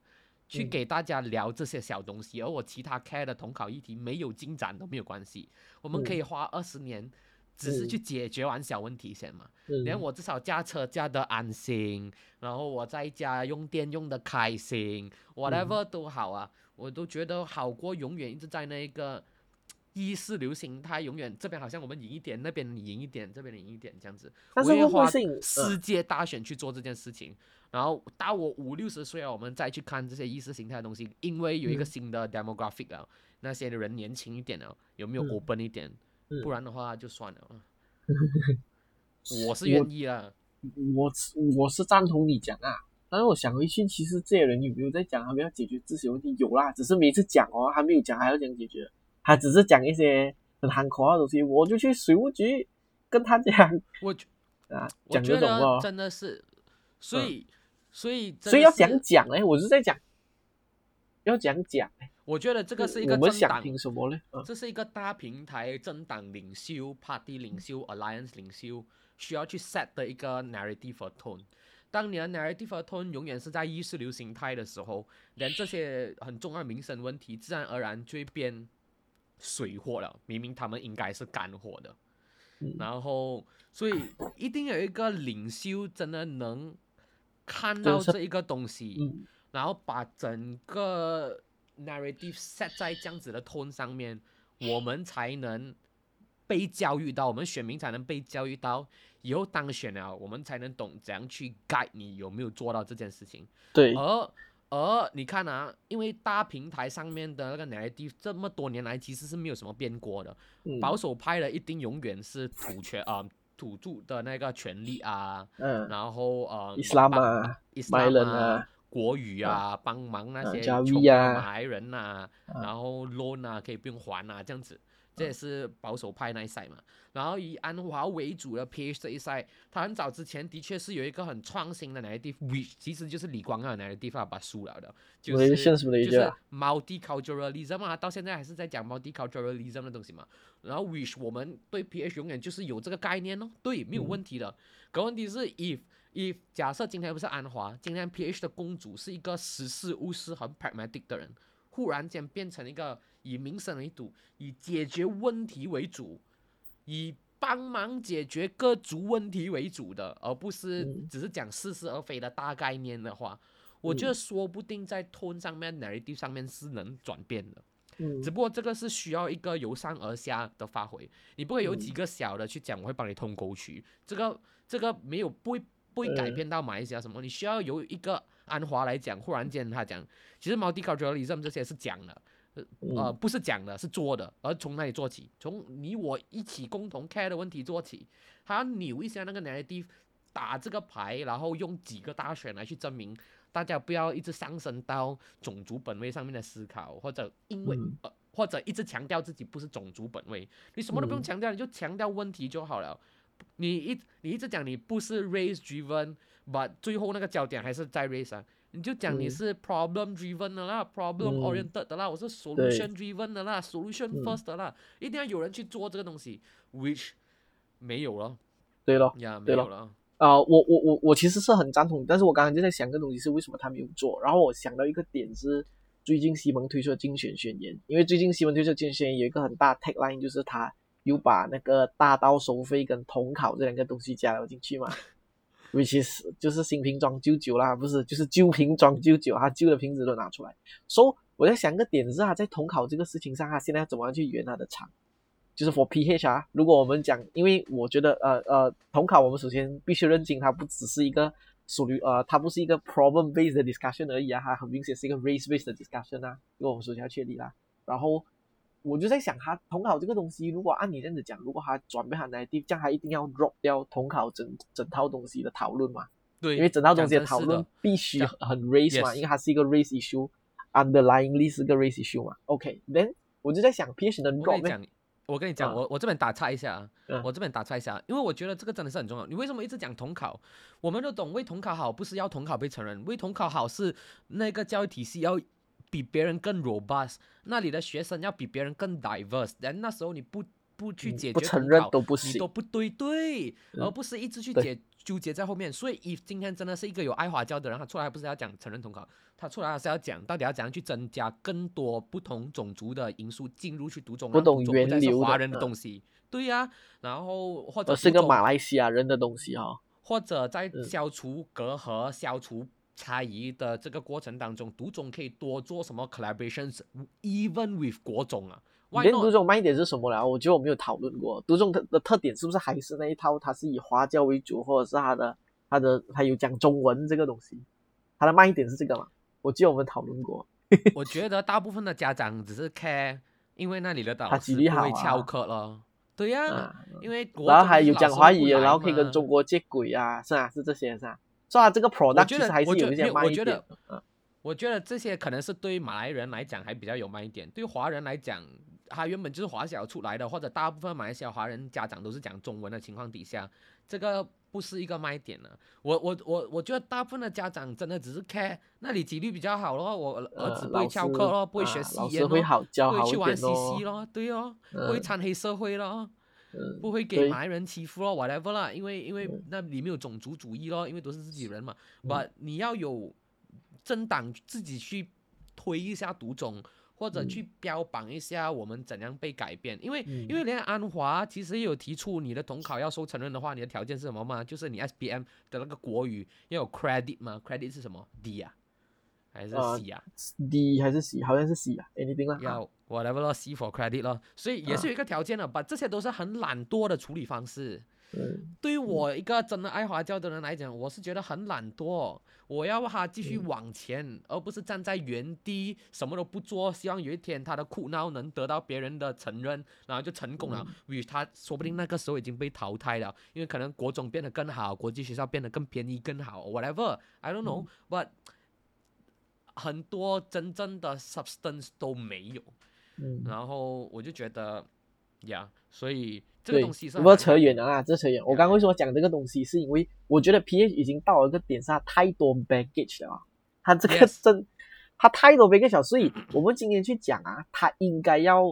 S2: 去
S3: 嗯
S2: 给大家聊这些小东西，而我其他 care 的统考议题没有进展都没有关系，我们可以花二十年，只是
S3: 嗯。
S2: 去解决完小问题先嘛。
S3: 嗯。
S2: 连我至少驾车驾得安心，然后我在家用电用得开心，whatever 都好啊，我都觉得好过永远一直在那一个意识流行态，永远这边好像我们赢一点，那边你赢一点，这边你赢一点这样子。
S3: 但是
S2: 我也花世界大选去做这件事情，然后到我五六十岁啊，我们再去看这些意识形态的东西，因为有一个
S3: 嗯
S2: 新的 demographic 啊，那些人年轻一点了，有没有
S3: 嗯
S2: open 一点？
S3: 嗯
S2: 不然的话就算了啊。我是愿意啊。
S3: 我是我是赞同你讲啊，但是我想回去，其实这些人有没有在讲他们要解决这些问题？有啦，只是每次讲哦，还没有讲还要讲解决，他只是讲一些很喊口号的东西，我就去水务局跟他讲。
S2: 我觉
S3: 啊，
S2: 我
S3: 讲这种哦，
S2: 真的是，所以、所以
S3: 所以要讲讲哎，我是在讲要讲讲，
S2: 我觉得这个是一个
S3: 我们想
S2: 政党，
S3: 听什么呢？嗯。
S2: 这是一个大平台政党领袖、party 领袖、alliance 领袖需要去 set 的一个 narrative 和 tone。当年的 narrative 和 tone 永远是在意识流形态的时候，连这些很重要民生问题，自然而然就会变水货了。明明他们应该是干货的。
S3: 嗯
S2: 然后，所以一定有一个领袖真的能看到这一个东西，
S3: 嗯
S2: 然后把整个 narrative set 在这样子的 tone 上面，我们才能被教育到，我们选民才能被教育到，以后当选了，我们才能懂怎样去 guide 你有没有做到这件事情。
S3: 对，
S2: 而而你看啊，因为大平台上面的那个 narrative 这么多年来其实是没有什么变过的，
S3: 嗯。
S2: 保守派的一定永远是土权啊、土著的那个权利啊，
S3: 嗯，
S2: 然后呃，
S3: 伊斯兰啊，
S2: 伊斯兰
S3: 人啊，
S2: 国语啊，帮忙那
S3: 啊
S2: 些穷马来人呐、
S3: 啊。
S2: 然后 loan 啊可以不用还啊，这样子，这也是保守派那一赛嘛。然后以安华为主的 PH 这一赛，他很早之前的确是有一个很创新的 narrative，which 其实就是李光耀的 narrative 啊把它输了的，就是就是 Malaysia？multiculturalism 啊，到现在还是在讲 multiculturalism 的东西嘛。然后 which 我们对 PH 永远就是有这个概念哦，对，没有
S3: 嗯
S2: 问题的。可问题是 if if 假设今天不是安华，今天 PH 的公主是一个实事务实、很 pragmatic 的人，忽然间变成一个以民生为主、以解决问题为主、以帮忙解决各族问题为主的，而不是
S3: 嗯。
S2: 只是讲似是而非的大概念的话，我觉得说不定在 tone 上面、narrative 上面是能转变的。
S3: 嗯。
S2: 只不过这个是需要一个由上而下的发挥，你不会有
S3: 嗯。
S2: 几个小的去讲，我会帮你通沟渠，这个这个没有不会不会改
S3: 嗯。
S2: 变到马来西亚什么，你需要由一个安华来讲，忽然间他讲，其实 multiculturalism 这些是讲的，呃
S3: 嗯
S2: 不是讲的，是做的，而从哪里做起？从你我一起共同 care 的问题做起，他要扭一下那个 narrative，打这个牌，然后用几个大选来去证明。大家不要一直上升到种族本位上面的思考，或者因为、
S3: 嗯
S2: 呃，或者一直强调自己不是种族本位，你什么都不用
S3: 嗯
S2: 强调，你就强调问题就好了。你一你一直讲你不是 race driven，but 最后那个焦点还是在 race 啊，你就讲你
S3: 嗯
S2: 是 problem driven 的啦，problem
S3: 嗯。
S2: oriented 的啦，我是 solution driven 的啦，solution
S3: 嗯。
S2: first 的啦，一定要有人去做这个东西，which 没有了
S3: 对了。
S2: 呀，没有了。
S3: 啊、我我我我其实是很赞同，但是我刚刚就在想个东西是为什么他没有做，然后我想到一个点是最近西蒙推出的竞选宣言，因为最近西蒙推出的竞选宣言有一个很大的 tagline，就是他有把那个大道收费跟统考这两个东西加了进去嘛，which is 就是新瓶装旧酒啦，不是就是旧瓶装旧酒，他旧的瓶子都拿出来，所、以我在想个点是他在统考这个事情上，他现在怎么样去圆他的场？就是 for PH 啊，如果我们讲，因为我觉得呃呃，统考我们首先必须认清它不只是一个属于呃，它不是一个 problem based 的 discussion 而已啊，它很明显是一个 race based 的 discussion 啊，这个我们首先要确立啦。然后我就在想，他统考这个东西，如果按你这样子讲，如果他转变他 negative，这样他一定要 drop 掉统考整整套东西的讨论嘛，
S2: 对，
S3: 因为整套东西的讨论必须很 race 嘛，因为它是一个 race issue，underlyingly 是个 race issue 嘛。OK，then 我就在想 PH 能
S2: 我跟
S3: drop
S2: 我跟你讲，
S3: 啊
S2: 我我这边打岔一下啊，
S3: 嗯
S2: 我这边打岔一下，因为我觉得这个真的是很重要。你为什么一直讲统考？我们都懂为统考好，不是要统考被承认，为统考好是那个教育体系要比别人更 robust，那里的学生要比别人更 diverse，但那时候你不不去
S3: 嗯
S2: 解
S3: 不承认
S2: 决统考
S3: 都不行
S2: 你都。不对对，
S3: 嗯
S2: 而不是一直去解纠结在后面。所以，if 今天真的是一个有爱华教的人，他出来不是要讲承认统考，他出来是要讲到底要怎样去增加更多不同种族的因素进入去读中，让
S3: 不懂
S2: 读中不再是
S3: 源流的
S2: 华人的
S3: 嗯
S2: 东西。对呀、然后或者
S3: 而是个马来西亚人的东西哈、
S2: 或者在
S3: 嗯
S2: 消除隔阂、消除差异的这个过程当中，读中可以多做什么 collaborations，even with 国中啊
S3: 连读
S2: not？
S3: 中卖点是什么了？我觉得我没有讨论过。读中的的特点是不是还是那一套？它是以华教为主，或者是它的它的它有讲中文这个东西，它的卖点是这个嘛？我记得我们讨论过。
S2: 我觉得大部分的家长只是 care，因为那里的导
S3: 他
S2: 师会翘课了。对呀、
S3: 啊，
S2: 因为国
S3: 然后还有讲华语，然后可以跟中国接轨啊，是啊，是这些是啊。所以它这个 product 其实还是
S2: 我觉得
S3: 有一些卖点
S2: 我觉得我觉得这些可能是对马来人来讲还比较有卖点，对华人来讲，他原本就是华小出来的，或者大部分马来西亚华人家长都是讲中文的情况底下，这个不是一个卖点了。我我我我觉得大部分的家长真的只是 care 那里纪律比较好咯，我儿
S3: 呃
S2: 子不会翘课咯，不会学
S3: 吸
S2: 烟咯，不会去玩
S3: 点
S2: CC
S3: 咯。
S2: 咯，对哦，不会
S3: 嗯
S2: 掺黑社会咯。
S3: 嗯，
S2: 不会给
S3: 对
S2: 马来人欺负咯，whatever 啦，因为因为
S3: 嗯。
S2: 那里面有种族主义咯，因为都是自己人嘛。
S3: 嗯。
S2: but 你要有政党自己去推一下独种，或者
S3: 嗯。
S2: 去标榜一下我们怎样被改变，因为
S3: 嗯。
S2: 因为连安华其实也有提出，你的统考要收承认的话，你的条件是什么嘛？就是你 S B M 的那个国语要有 credit 嘛，credit 是什么？D 啊，还是
S3: 呃
S2: C 啊
S3: ？D 还是 C？好像是 C 啊，anything 啦。
S2: 要 whatever 咯，C for credit 咯，所以也是有一个条件的，把这些都是很懒惰的处理方式。
S3: 嗯
S2: 对于我一个真的爱华教的人来讲，我是觉得很懒惰。我要他继续
S3: 嗯
S2: 往前，而不是站在原地什么都不做。希望有一天他的苦恼能得到别人的承认，然后就成功了。与他说不定那个时候已经被淘汰了，因为可能国中变得更好，国际学校变得更便宜更好，whatever I don't know、but 很多真正的 substance 都没有。
S3: 嗯，
S2: 然后我就觉得，呀，所以这个，东西是
S3: 不过
S2: 很
S3: 扯远了啊，这扯远。我刚刚为什么讲这个东西，是因为我觉得 PH 已经到了一个点，上太多 baggage 了啊，它这个真，他太多 baggage 了，所以我们今天去讲啊，他应该要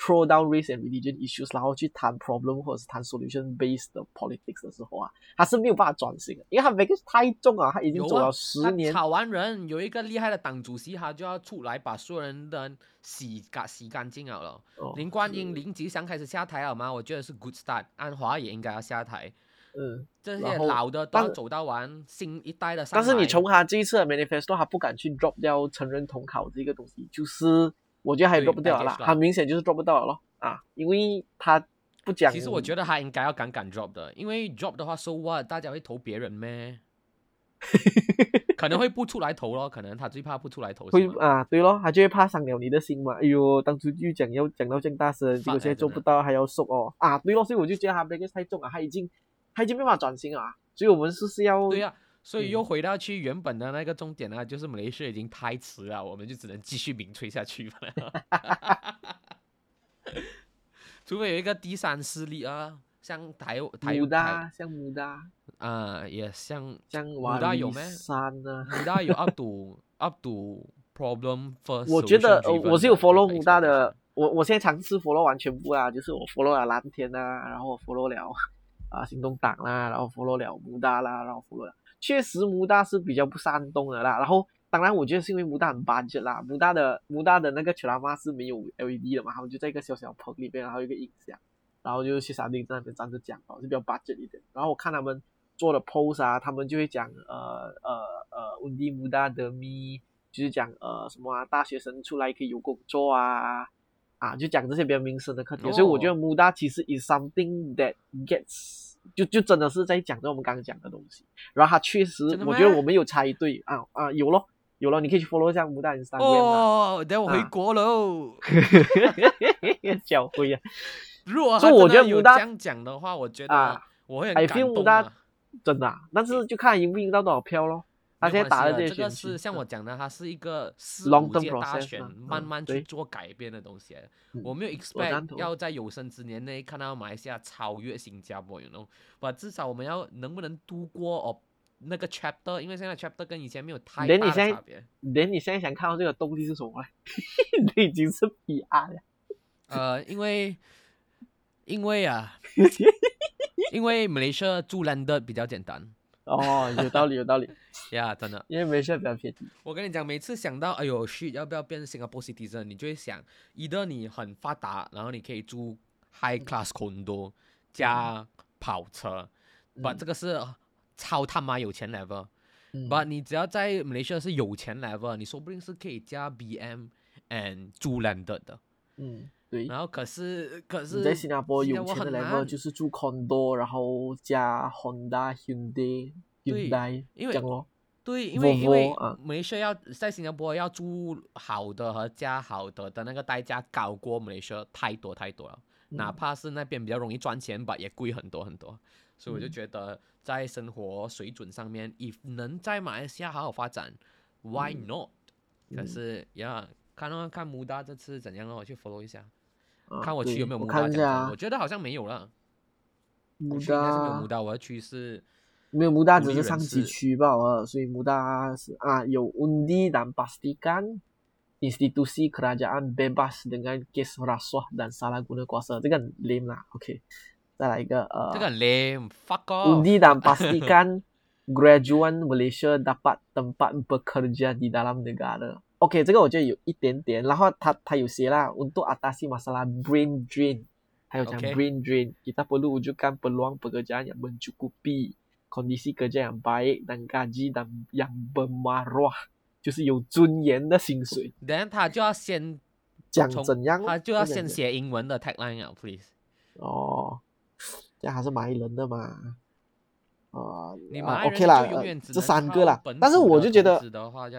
S3: throw down race and religion issues，然后去谈 problem 或者是谈 solution based 的 politics 的时候啊，他是没有办法转型的，因为他 Vegas 太重啊，他已经走了十
S2: 他
S3: 年。
S2: 炒完人，有一个厉害的党主席，他就要出来把所有人的洗干洗干净了了。
S3: 哦
S2: 林冠英、林吉祥开始下台了吗？我觉得是 good start。安华也应该要下台，
S3: 嗯，
S2: 这些老的都走到完，新一代的上
S3: 但是你
S2: 来
S3: 从他这一次的 manifesto，他不敢去 drop 掉成人统考这个东西，就是我觉得还
S2: 对
S3: drop 不掉了啦他明显就是 drop 不到了咯啊，因为他不讲。
S2: 其实我觉得他应该要敢敢 drop 的，因为 drop 的话，so what？大家会投别人咩？可能会不出来投咯，可能他最怕不出来投。
S3: 会啊，对咯，他就会怕伤了你的心嘛。哎呦，当初就讲要讲到这样大声，结果现在做不到，还要说哦啊，对咯，所以我就觉得他 Vegas 太重啊，他已经他已经没办法转型了啊，所以我们是是要
S2: 对呀、所以又
S3: 嗯
S2: 回到去原本的那个终点啊，就是马来西亚已经太迟了，我们就只能继续明吹下去吧。除非有一个第三势力啊，像台台台
S3: 穆达，像武大，
S2: 啊、也像
S3: 像武
S2: 大有咩
S3: 山呢。
S2: 武大有 up to up to problem first，
S3: 我觉得
S2: driven
S3: 我是有
S2: 的这个
S3: follow 穆大的，我我现在尝试 follow 完全部啊，就是我 follow 了蓝天啊，然后我 follow 了 啊行动党啦，然后 follow 了武大啦，然后 follow 了，确实穆大是比较不煽动的啦，然后当然我觉得是因为穆大很 budget 啦，穆大的穆大的那个 c h a m a 是没有 LED 的嘛，他们就在一个小小棚里面，然后有一个音响，然后就去山顶在那边站着讲哦，是比较 budget 一点，然后我看他们做的 pose 啊，他们就会讲呃呃呃 undi muda demi。就是讲呃什么啊，大学生出来可以有工作啊，啊，就讲这些比较民生的课题。所以我觉得
S2: 哦
S3: 穆大其实 is something that gets 就就真的是在讲着我们刚刚讲的东西。然后他确实，我觉得我们有猜对啊啊，有咯有咯，你可以去 follow 一下吴大 Instagram 啊，
S2: 哦，等我回
S3: 啊
S2: 国喽。
S3: 小辉啊，
S2: 如果
S3: 所以我觉得吴大
S2: 这样讲的话，我觉得
S3: 啊
S2: 我会很感
S3: feel 穆
S2: 动
S3: 大。真的、啊，但是就看赢不赢到多少票咯。他现在打的这
S2: 个是像我讲的，它是一个四
S3: Long
S2: 五
S3: term
S2: 届大选慢慢去做改变的东西。
S3: 嗯
S2: 我没有 expect 要在有生之年内看到马来西亚超越新加坡，you know，but 至少我们要能不能度过哦那个 chapter，因为现在 chapter 跟以前没有太大差别。
S3: 连你现在想看到这个东西是什么呢？你已经是 PR 了。
S2: 呃，因为因为啊，因为马来西亚住 land 比较简单
S3: 哦，有道理，有道理，
S2: 呀真的。
S3: 因为没事比较便宜。
S2: 我跟你讲，每次想到哎呦 shit 要不要变 Singapore citizen，你就会想，either 你很发达，然后你可以住 high class condo 加跑车，把、
S3: 嗯
S2: 这个是超他妈有钱 level。
S3: 嗯
S2: but 你只要在 Malaysia 是有钱 level，你说不定是可以加 BM and 租 landed 的。
S3: 嗯，对。
S2: 然后可是可是
S3: 你在新加坡有钱的
S2: 坡很
S3: level 就是住 condo，然后加 Honda、Hyundai、
S2: 因为。对，因为因为西亚要在新加坡要住好的和加好的的那个代价高过马来西亚太多太多了，哪
S3: 嗯
S2: 怕是那边比较容易赚钱吧，也贵很多很多。所以我就
S3: 嗯
S2: 觉得在生活水准上面，if 能在马来西亚好好发展，why
S3: 嗯
S2: not？、可
S3: 嗯
S2: 是呀，看看看穆达这次怎样了，我去 follow 一下，
S3: 啊
S2: 看我去有没有
S3: 对我
S2: 穆达讲的。
S3: 看一下啊
S2: 我觉得好像没有了，我
S3: 穆
S2: 去应该是没有
S3: 大
S2: 穆达，我要去是
S3: 没有穆大，
S2: 独立人
S3: 只是上几
S2: 士
S3: 区罢了，所以穆大是啊有 undi dan pastikan institusi kerajaan bebas dengan kes rasuah dan salah guna kuasa，这个很 lame 啦。OK，再来一个呃，
S2: 这个很 lame，fuck off。
S3: undi dan pastikan graduan Malaysia dapat tempat bekerja di dalam negara。 OK，这个我觉得有一点点，然后他他有写啦，untuk atasi masalah brain drain，还有讲 brain drain，kita perlu wujudkan peluang pekerjaan yang mencukupi kondisi kerja yang baik dan gaji dan yang bermaruah，就是有尊严的薪水。
S2: 等下他就要先
S3: 讲怎样？
S2: 他就要先写英文的 tagline 啊，please。
S3: 哦，这还是马来人的嘛。啊、呃
S2: 你马来人
S3: OK 啦，呃这三个啦。但是我就觉得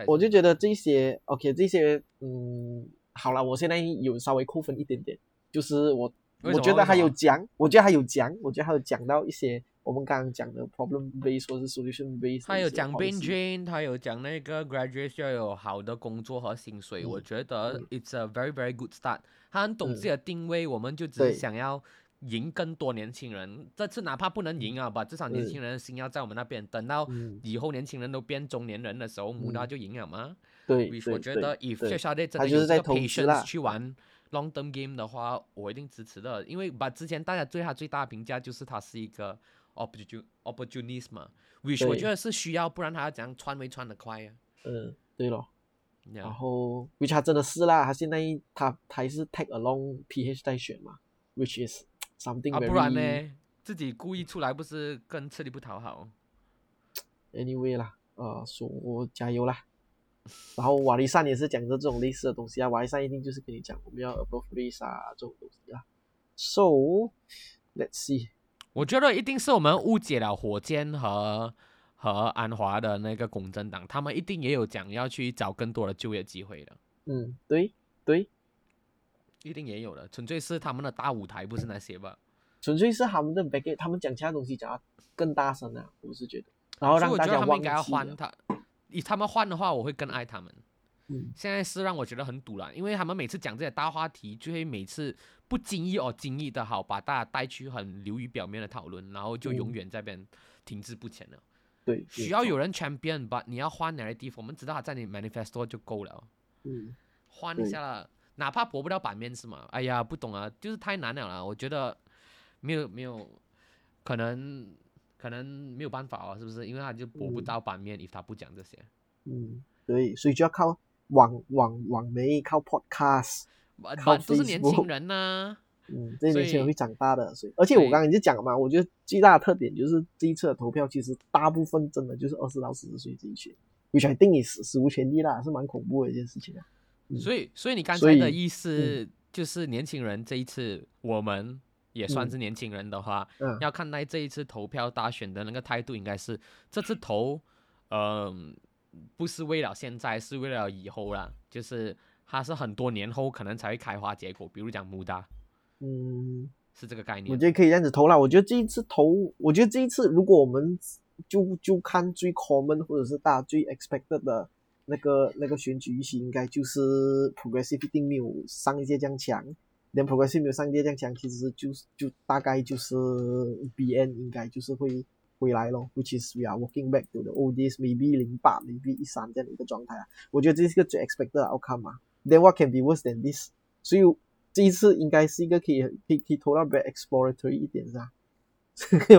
S3: 我就觉得这些 OK，这些嗯，好了，我现在有稍微扣分一点点，就是我我觉得还有讲，我觉得还有讲，我觉得还有讲到一些我们刚刚讲的 problem base 或是 solution base，
S2: 他有讲
S3: policy
S2: drain，他有讲那个 graduate 要有好的工作和薪水，我
S3: 嗯
S2: 觉得
S3: 嗯
S2: it's a very very good start。他很懂
S3: 嗯
S2: 自己的定位，我们就只想要赢更多年轻人。这次哪怕不能赢啊，把，至少年
S3: 嗯
S2: 轻人的心要在我们那边。等到
S3: 嗯，
S2: 以后年轻人都变中年人的时候，穆达
S3: 嗯
S2: 就赢了嘛。
S3: 对
S2: 我觉得
S3: 对
S2: if
S3: 对
S2: s h a d 真
S3: 他
S2: 的有这个
S3: 就是在投资啦
S2: patience 去玩 long term game 的话，我一定支持的，因为把之前大家对他最大的评价就是他是一个 opportun opportunist 嘛，which 我觉得是需要，不然他要怎样穿没穿得快呀、
S3: 嗯，对咯。然后，which 他真的是啦，他现在他他还是 tag along PH 在选嘛，which is something
S2: 啊，不然呢，自己故意出来不是更吃力不讨好
S3: ？anyway 啦，呃，说加油啦。然后瓦利善也是讲着这种类似的东西啊，瓦利善一定就是跟你讲我们要 above race 啊这种东西啊。So let's see，
S2: 我觉得一定是我们误解了火箭和和安华的那个公正党，他们一定也有讲要去找更多的就业机会的，
S3: 嗯，对对，
S2: 一定也有的，纯粹是他们的大舞台不是那些吧？
S3: 纯粹是他们的 back，他们讲其他东西讲得更大声啊，我是觉得，然后让大家忘
S2: 我觉得他们应该要换他，以他们换的话，我会更爱他们。
S3: 嗯
S2: 现在是让我觉得很堵了，因为他们每次讲这些大话题，就会每次不经意哦经意的好把大家带去很流于表面的讨论，然后就永
S3: 嗯
S2: 远在边停滞不前了。
S3: 对，
S2: 需要有人 champion，but 你要换 narrative，我们知道他在你 manifesto 就够了，
S3: 嗯。
S2: 换一下了，哪怕博不到版面是吗？哎呀，不懂啊，就是太难了啦，我觉得没有没有，可能可能没有办法哦，是不是？因为他就博不
S3: 嗯
S2: 到版面，if 他不讲这些。
S3: 嗯，对，所以就要靠网网网媒，靠 podcast。
S2: 啊
S3: 靠
S2: 都是年轻人呐、
S3: 嗯，这些年轻人会长大的，所以而且我刚刚已经讲了嘛，我觉得最大的特点就是这一次的投票，其实大部分真的就是二十到四十岁这一群，which I think is 史无前例啦，是蛮恐怖的一件事情啊。嗯。
S2: 所以，所以你刚才的意思就是，年轻人这一次我们也算
S3: 嗯。
S2: 是年轻人的话，
S3: 嗯，
S2: 要看待这一次投票大选的那个态度，应该是这次投，嗯、不是为了现在，是为了以后啦，就是它是很多年后可能才会开花结果，比如讲穆达
S3: 嗯，
S2: 是这个概念。
S3: 我觉得可以这样子投啦。我觉得这一次投，我觉得这一次如果我们就就看最 common 或者是大家最 expected 的那个那个选举预期，应该就是 progressive 一定没有上一届这样强。连 progressive 没有上一届这样强，其实就就大概就是 BN 应该就是会回来咯，which is we are walking back to the old days maybe 零八 maybe 一三这样的一个状态啊。我觉得这是个最 expected outcome 啊。Then what can be worse than this？所以这一次应该是一个可以可以可以投到比较 exploratory 一点是吧？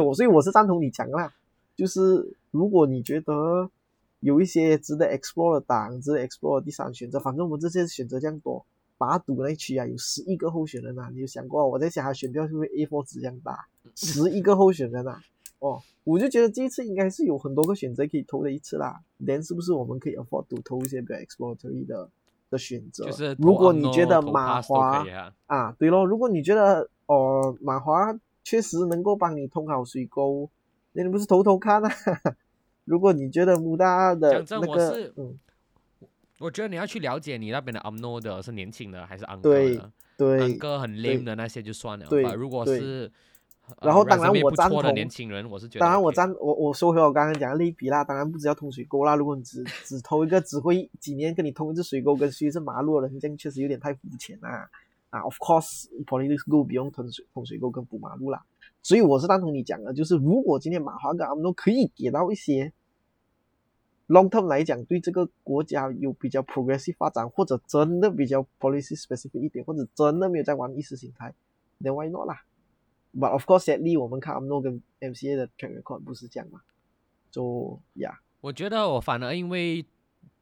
S3: 我所以我是赞同你讲啦，就是如果你觉得有一些值得 explore 的党，值得 explore 的第三选择，反正我们这些选择这样多，把它赌那一区啊，有十一个候选人啊，你有想过我在想他选票是不是 A4 纸这样大？十一个候选人啊，哦，我就觉得这一次应该是有很多个选择可以投的一次啦。连是不是我们可以 afford to 投一些比较 exploratory 的的选择？
S2: 就是
S3: 如果你觉得马华
S2: 啊，
S3: 啊，对咯，如果你觉得哦马华确实能够帮你通好水沟，那你不是投投看啊？如果你觉得穆大的
S2: 讲真
S3: 那个
S2: 我是，
S3: 嗯，
S2: 我觉得你要去了解你那边的 UMNO 的是年轻的还是 uncle
S3: 对
S2: 的
S3: 对
S2: ，，uncle 很 lame 的那些就算了
S3: 对
S2: 吧。如果是
S3: 然后当然我赞同
S2: 年轻人，我是觉得
S3: 当然我赞我我说回我刚刚讲的类比啦，当然不只要通水沟啦。如果你只只投一个只会几年跟你通一次水沟跟谁是马路的人，这样确实有点太肤浅啦。啊，of course politics go 不用通水通水沟跟补马路啦。所以我是赞同你讲的，就是如果今天马华跟阿姆都可以给到一些 long term 来讲，对这个国家有比较 progressive 发展，或者真的比较 policy specific 一点，或者真的没有在玩意识形态，then why not 啦？But of course, sadly，我们看 AMNO 跟 MCA 的 track record 不是这样嘛，就呀，
S2: 我觉得我反而因为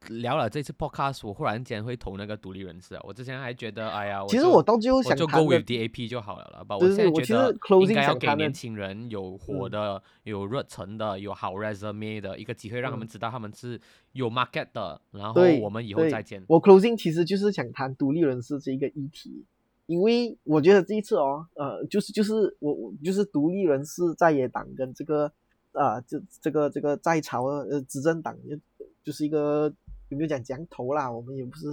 S2: 聊了这次 podcast，我忽然间会投那个独立人士啊。我之前还觉得，哎呀，
S3: 其实我到最后想谈
S2: go
S3: 的
S2: with DAP 就好了了吧。我现在觉得应该要给年轻人有活
S3: 嗯
S2: 的、有热忱的、有好 resume 的一个机会，让他们
S3: 嗯
S2: 知道他们是有 market 的。然后我们以后再见。
S3: 我 closing 其实就是想谈独立人士这一个议题，因为我觉得这一次哦，呃，就是就是我我就是独立人士在野党跟这个啊、这这个这个在朝的呃执政党就是一个有没有讲讲头啦？我们也不是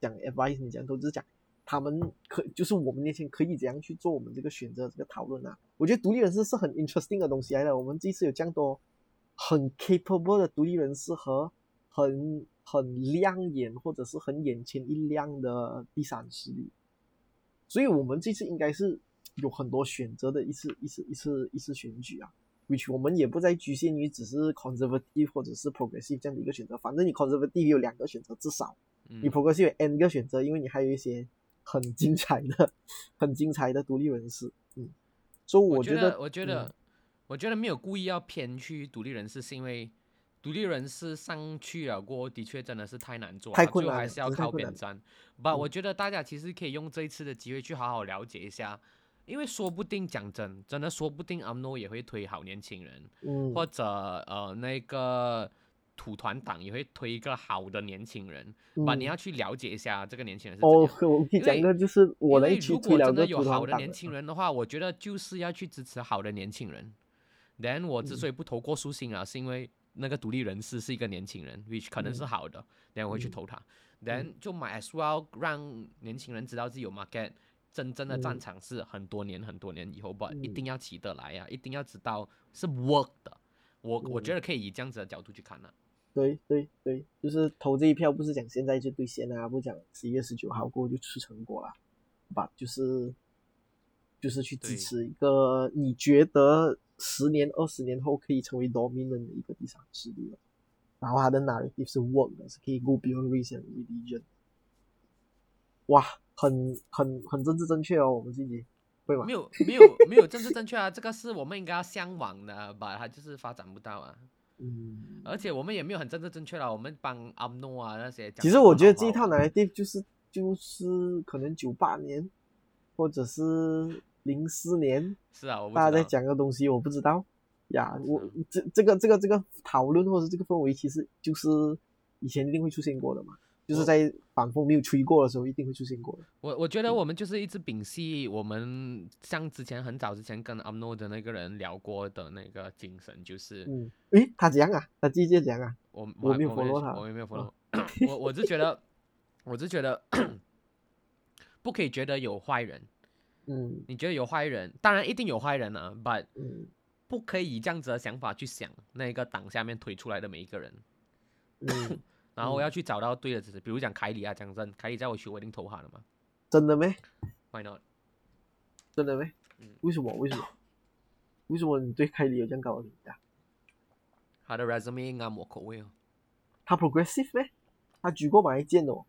S3: 讲 advice 你讲头，只是讲他们可就是我们年轻可以怎样去做我们这个选择这个讨论啊？我觉得独立人士是很 interesting 的东西来的。我们这次有这样多很 capable 的独立人士和很很亮眼或者是很眼前一亮的第三势力，所以我们这次应该是有很多选择的一次一次一次一次选举啊，which 我们也不再局限于只是 conservative 或者是 progressive 这样的一个选择，反正你 conservative 有两个选择至少，
S2: 嗯
S3: 你 progressive 有 n 个选择，因为你还有一些很精彩的、很精彩的独立人士。嗯，所以
S2: 我
S3: 觉
S2: 得，我觉
S3: 嗯
S2: 得，我觉得没有故意要偏去独立人士，是因为独立人士上去了过后，的确真的是太难做了，
S3: 太困难了
S2: 最后还是要靠边站。不，
S3: 嗯
S2: 我觉得大家其实可以用这一次的机会去好好了解一下，因为说不定讲真，真的说不定 AMNO 也会推好年轻人，
S3: 嗯，
S2: 或者呃那个土团党也会推一个好的年轻人，把、
S3: 嗯
S2: 你要去了解一下这个年轻人是怎
S3: 哦
S2: 样。，
S3: 我讲一个，就是我
S2: 因为
S3: 那一区
S2: 如果真
S3: 个
S2: 有好的年轻人的话，我觉得就是要去支持好的年轻人。Then 我
S3: 嗯
S2: 之所以不投郭树新啊，是因为那个独立人士是一个年轻人，which 可能是
S3: 嗯
S2: 好的，then 我会去
S3: 嗯
S2: 投他。Then 就 might as well 让年轻人知道自己有 market，真正的战
S3: 嗯
S2: 场是很多年很多年以后吧，一
S3: 嗯
S2: 定要起得来呀、一定要知道是 work 的。我我觉
S3: 嗯
S2: 得可以以这样子的角度去看啊呢、
S3: 对对对，就是投这一票，不是讲现在就兑现啊，不讲十一月十九号过后就出成果了，吧，就是就是去支持一个你觉得十年、二十年后可以成为 dominant 的一个第三势力了。然后他的 narrative 是 work 的，是可以 go beyond race and religion。哇，很很很政治正确哦，我们自己会吗
S2: 没？有没有没有政治正确啊，这个是我们应该要向往的吧，它就是发展不到啊。
S3: 嗯，
S2: 而且我们也没有很政治正确了，我们帮阿诺啊那些讲
S3: 其实我觉得这一套
S2: 好好啊
S3: narrative 就是就是可能九八年或者是零四年
S2: 是啊，我不
S3: 大家在讲个东西，我不知道呀。我这这个这个这个讨论或者这个氛围，其实就是以前一定会出现过的嘛，就是在反风没有吹过的时候，一定会出现过的。
S2: 我我觉得我们就是一直摒弃我们像之前很早之前跟阿诺的那个人聊过的那个精神，就是
S3: 嗯，诶，他怎样啊？他直接怎样啊？
S2: 我
S3: 我没有
S2: 我
S3: follow 他
S2: 我也没有 follow，
S3: 哦
S2: 我我是觉得我是觉得不可以觉得有坏人，
S3: 嗯
S2: 你觉得有坏人，当然一定有坏人啊，but
S3: 嗯
S2: 不可以以这样子的想法去想那个党下面推出来的每一个人。
S3: 嗯，
S2: 然后我
S3: 嗯
S2: 要去找到对的支持，比如讲凯里啊，讲真，凯里在我区我一定投他的嘛
S3: 真的没
S2: ？，Why not？
S3: 真的没
S2: 嗯？
S3: 为什么？为什么？为什么你对凯里有这样高的评价？
S2: 他的 resume 啱我口味哦，
S3: 他 progressive 咩？他举过马一剑的哦，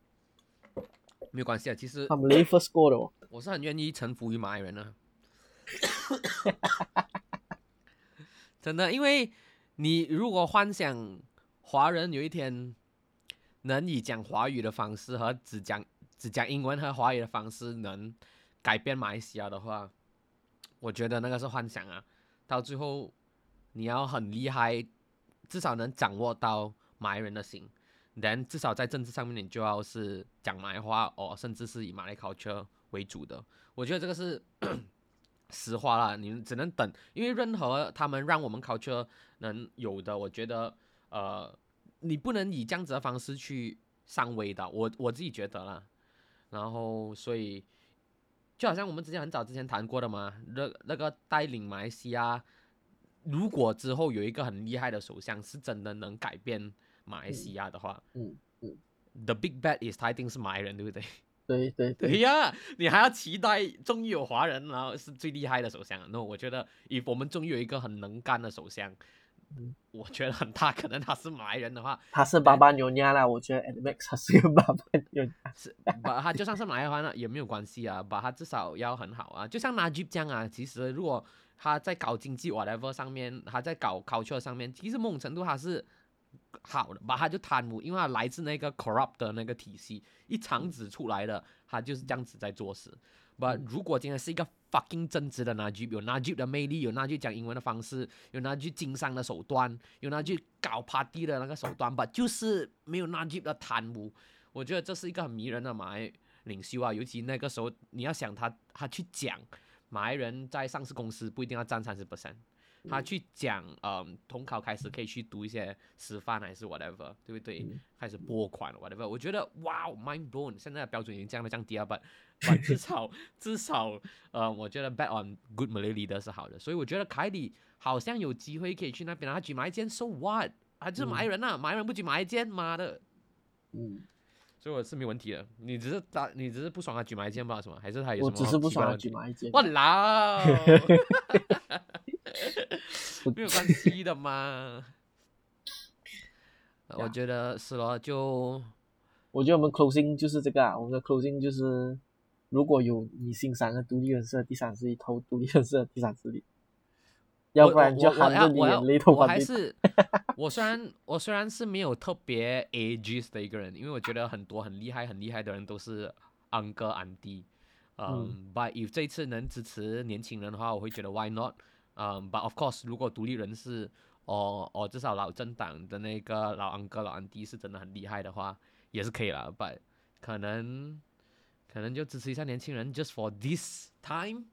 S2: 没有关系啊，其实
S3: 他们 first score 的哦。
S2: 我是很愿意臣服于马来人的，真的，因为你如果幻想华人有一天能以讲华语的方式和只讲只讲英文和华语的方式能改变马来西亚的话，我觉得那个是幻想啊。到最后你要很厉害，至少能掌握到马来人的心。then 至少在政治上面，你就要是讲马来话哦，甚至是以马来 culture 为主的。我觉得这个是 实话啦，你只能等，因为任何他们让我们 culture 能有的，我觉得呃，你不能以这样子的方式去上位的，我我自己觉得啦。然后所以就好像我们之前很早之前谈过的嘛，那那个带领马来西亚，如果之后有一个很厉害的首相，是真的能改变马来西亚的话，
S3: 嗯嗯
S2: ，The big bet is 他一定是马来人，对不对？
S3: 对对对，
S2: 对 呀，你还要期待终于有华人，然后是最厉害的首相。那我觉得，以我们终于有一个很能干的首相，
S3: 嗯
S2: 我觉得很大可能他是马来人的话，
S3: 他是巴巴牛亚啦，我觉得 a 他是个巴巴牛亚。
S2: 是把他就算是马来话呢也没有关系啊，把他至少要很好啊。就像 Najib 这样啊，其实如果他在搞经济 whatever 上面，他在搞 culture 上面，其实某种程度他是好的，把他就贪污，因为他来自那个 corrupt 的那个体系，一肠子出来的，他就是这样子在做事。But，如果今天是一个 fucking 正直的 Najib，有 Najib 的魅力，有 Najib 讲英文的方式，有 Najib 经商的手段，有 Najib 搞 party 的那个手段吧，就是没有 Najib 的贪污。我觉得这是一个很迷人的马来领袖啊，尤其那个时候，你要想他，他去讲马来人在上市公司不一定要占三十 percent，他去讲，嗯，统考开始可以去读一些师范还是 whatever，对不对？
S3: 嗯
S2: 开始拨款 whatever，我觉得哇，mind blown，现在的标准已经降了降低了，but but 至少 至少，呃，我觉得 bet on good Malay leader 是好的，所以我觉得凯里好像有机会可以去那边，他举马来剑，so what？他就是马来人啊，马来人不举马来剑，妈的！
S3: 嗯，
S2: 所以我是没问题的。你只是打，你只是不爽他举马来剑吧？什么？还是他有什么
S3: 我只是不爽？举马一剑。
S2: 我老，没有关系的嘛。呃我
S3: 呀
S2: 觉得是咯，就
S3: 我觉得我们 closing 就是这个啊，我们的 closing 就是如果有你欣赏的独立人士的第三势力，投独立人士的第三势力，要不然就
S2: 我我我
S3: 含着
S2: 我
S3: 眼泪投
S2: 我还是 我虽然我虽然是没有特别 ages 的一个人，因为我觉得很多很厉害很厉害的人都是安哥安迪，嗯，but if 这一次能支持年轻人的话，我会觉得 why not，嗯，but of course 如果独立人士哦哦至少老政党的那个老安哥老安迪是真的很厉害的话，也是可以啦，but 可能可能就支持一下年轻人，just for this time，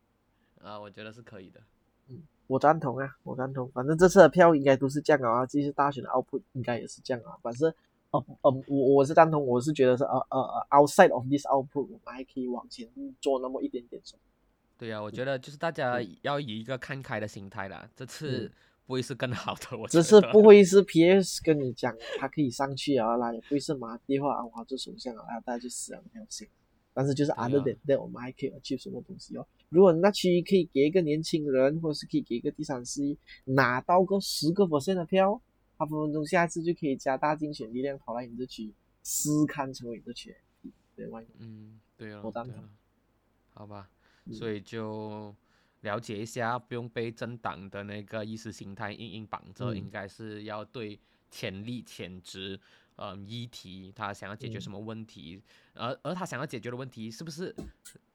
S2: 啊、我觉得是可以的。
S3: 嗯我赞同啊，我赞同。反正这次的票应该都是这样啊，这次大选的 output 应该也是这样啊。反正，呃呃，我我是赞同，我是觉得是呃呃呃，outside of this output，我们还可以往前做那么一点点什么。
S2: 对呀、我觉得就是大家要以一个看开的心态啦，这次不会是更好的。我觉
S3: 这次不会是 PS 跟你讲他可以上去啊啦，也不会是马蒂或安华做首相啊，大家去死啊没有信。但是就是 other than that，我们还可以 achieve 什么东西哦？如果那区可以给一个年轻人，或者是可以给一个第三势力拿到个十个 percent 的票，他分分钟下一次就可以加大竞选力量跑来你这区，试看成为你的区对吗？
S2: 嗯，对啊，
S3: 我赞同
S2: 好吧，
S3: 嗯
S2: 所以就了解一下，不用被政党的那个意识形态硬硬绑着，
S3: 嗯。
S2: 应该是要对潜力、潜质，嗯，议题他想要解决
S3: 嗯。
S2: 什么问题，而而他想要解决的问题是不是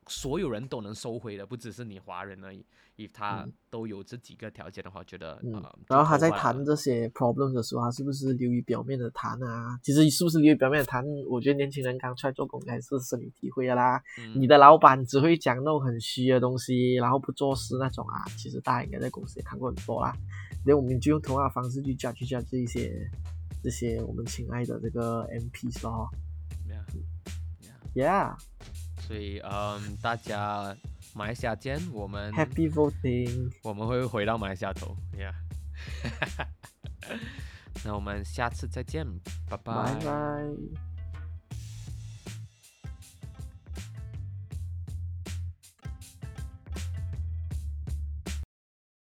S2: 所有人都能收回的，不只是你华人而已。if 他
S3: 嗯
S2: 都有这几个条件的话，觉得
S3: 嗯
S2: 呃，
S3: 然后他在谈这些 problem 的时候，他是不是流于表面的谈啊？其实是不是流于表面的谈？我觉得年轻人刚出来做工还是深有体会的啦。
S2: 嗯
S3: 你的老板只会讲那种很虚的东西，然后不做事那种啊，其实大家应该在公司也看过很多啦。然后我们就用同样的方式去 judge 去 judge 这一些这些我们亲爱的这个 MPs 咯。
S2: yeah, yeah. 所以嗯，大家马来西亚见，我们
S3: voting，
S2: 我们会回到马来西亚头，Yeah。那我们下次再见，拜
S3: 拜拜。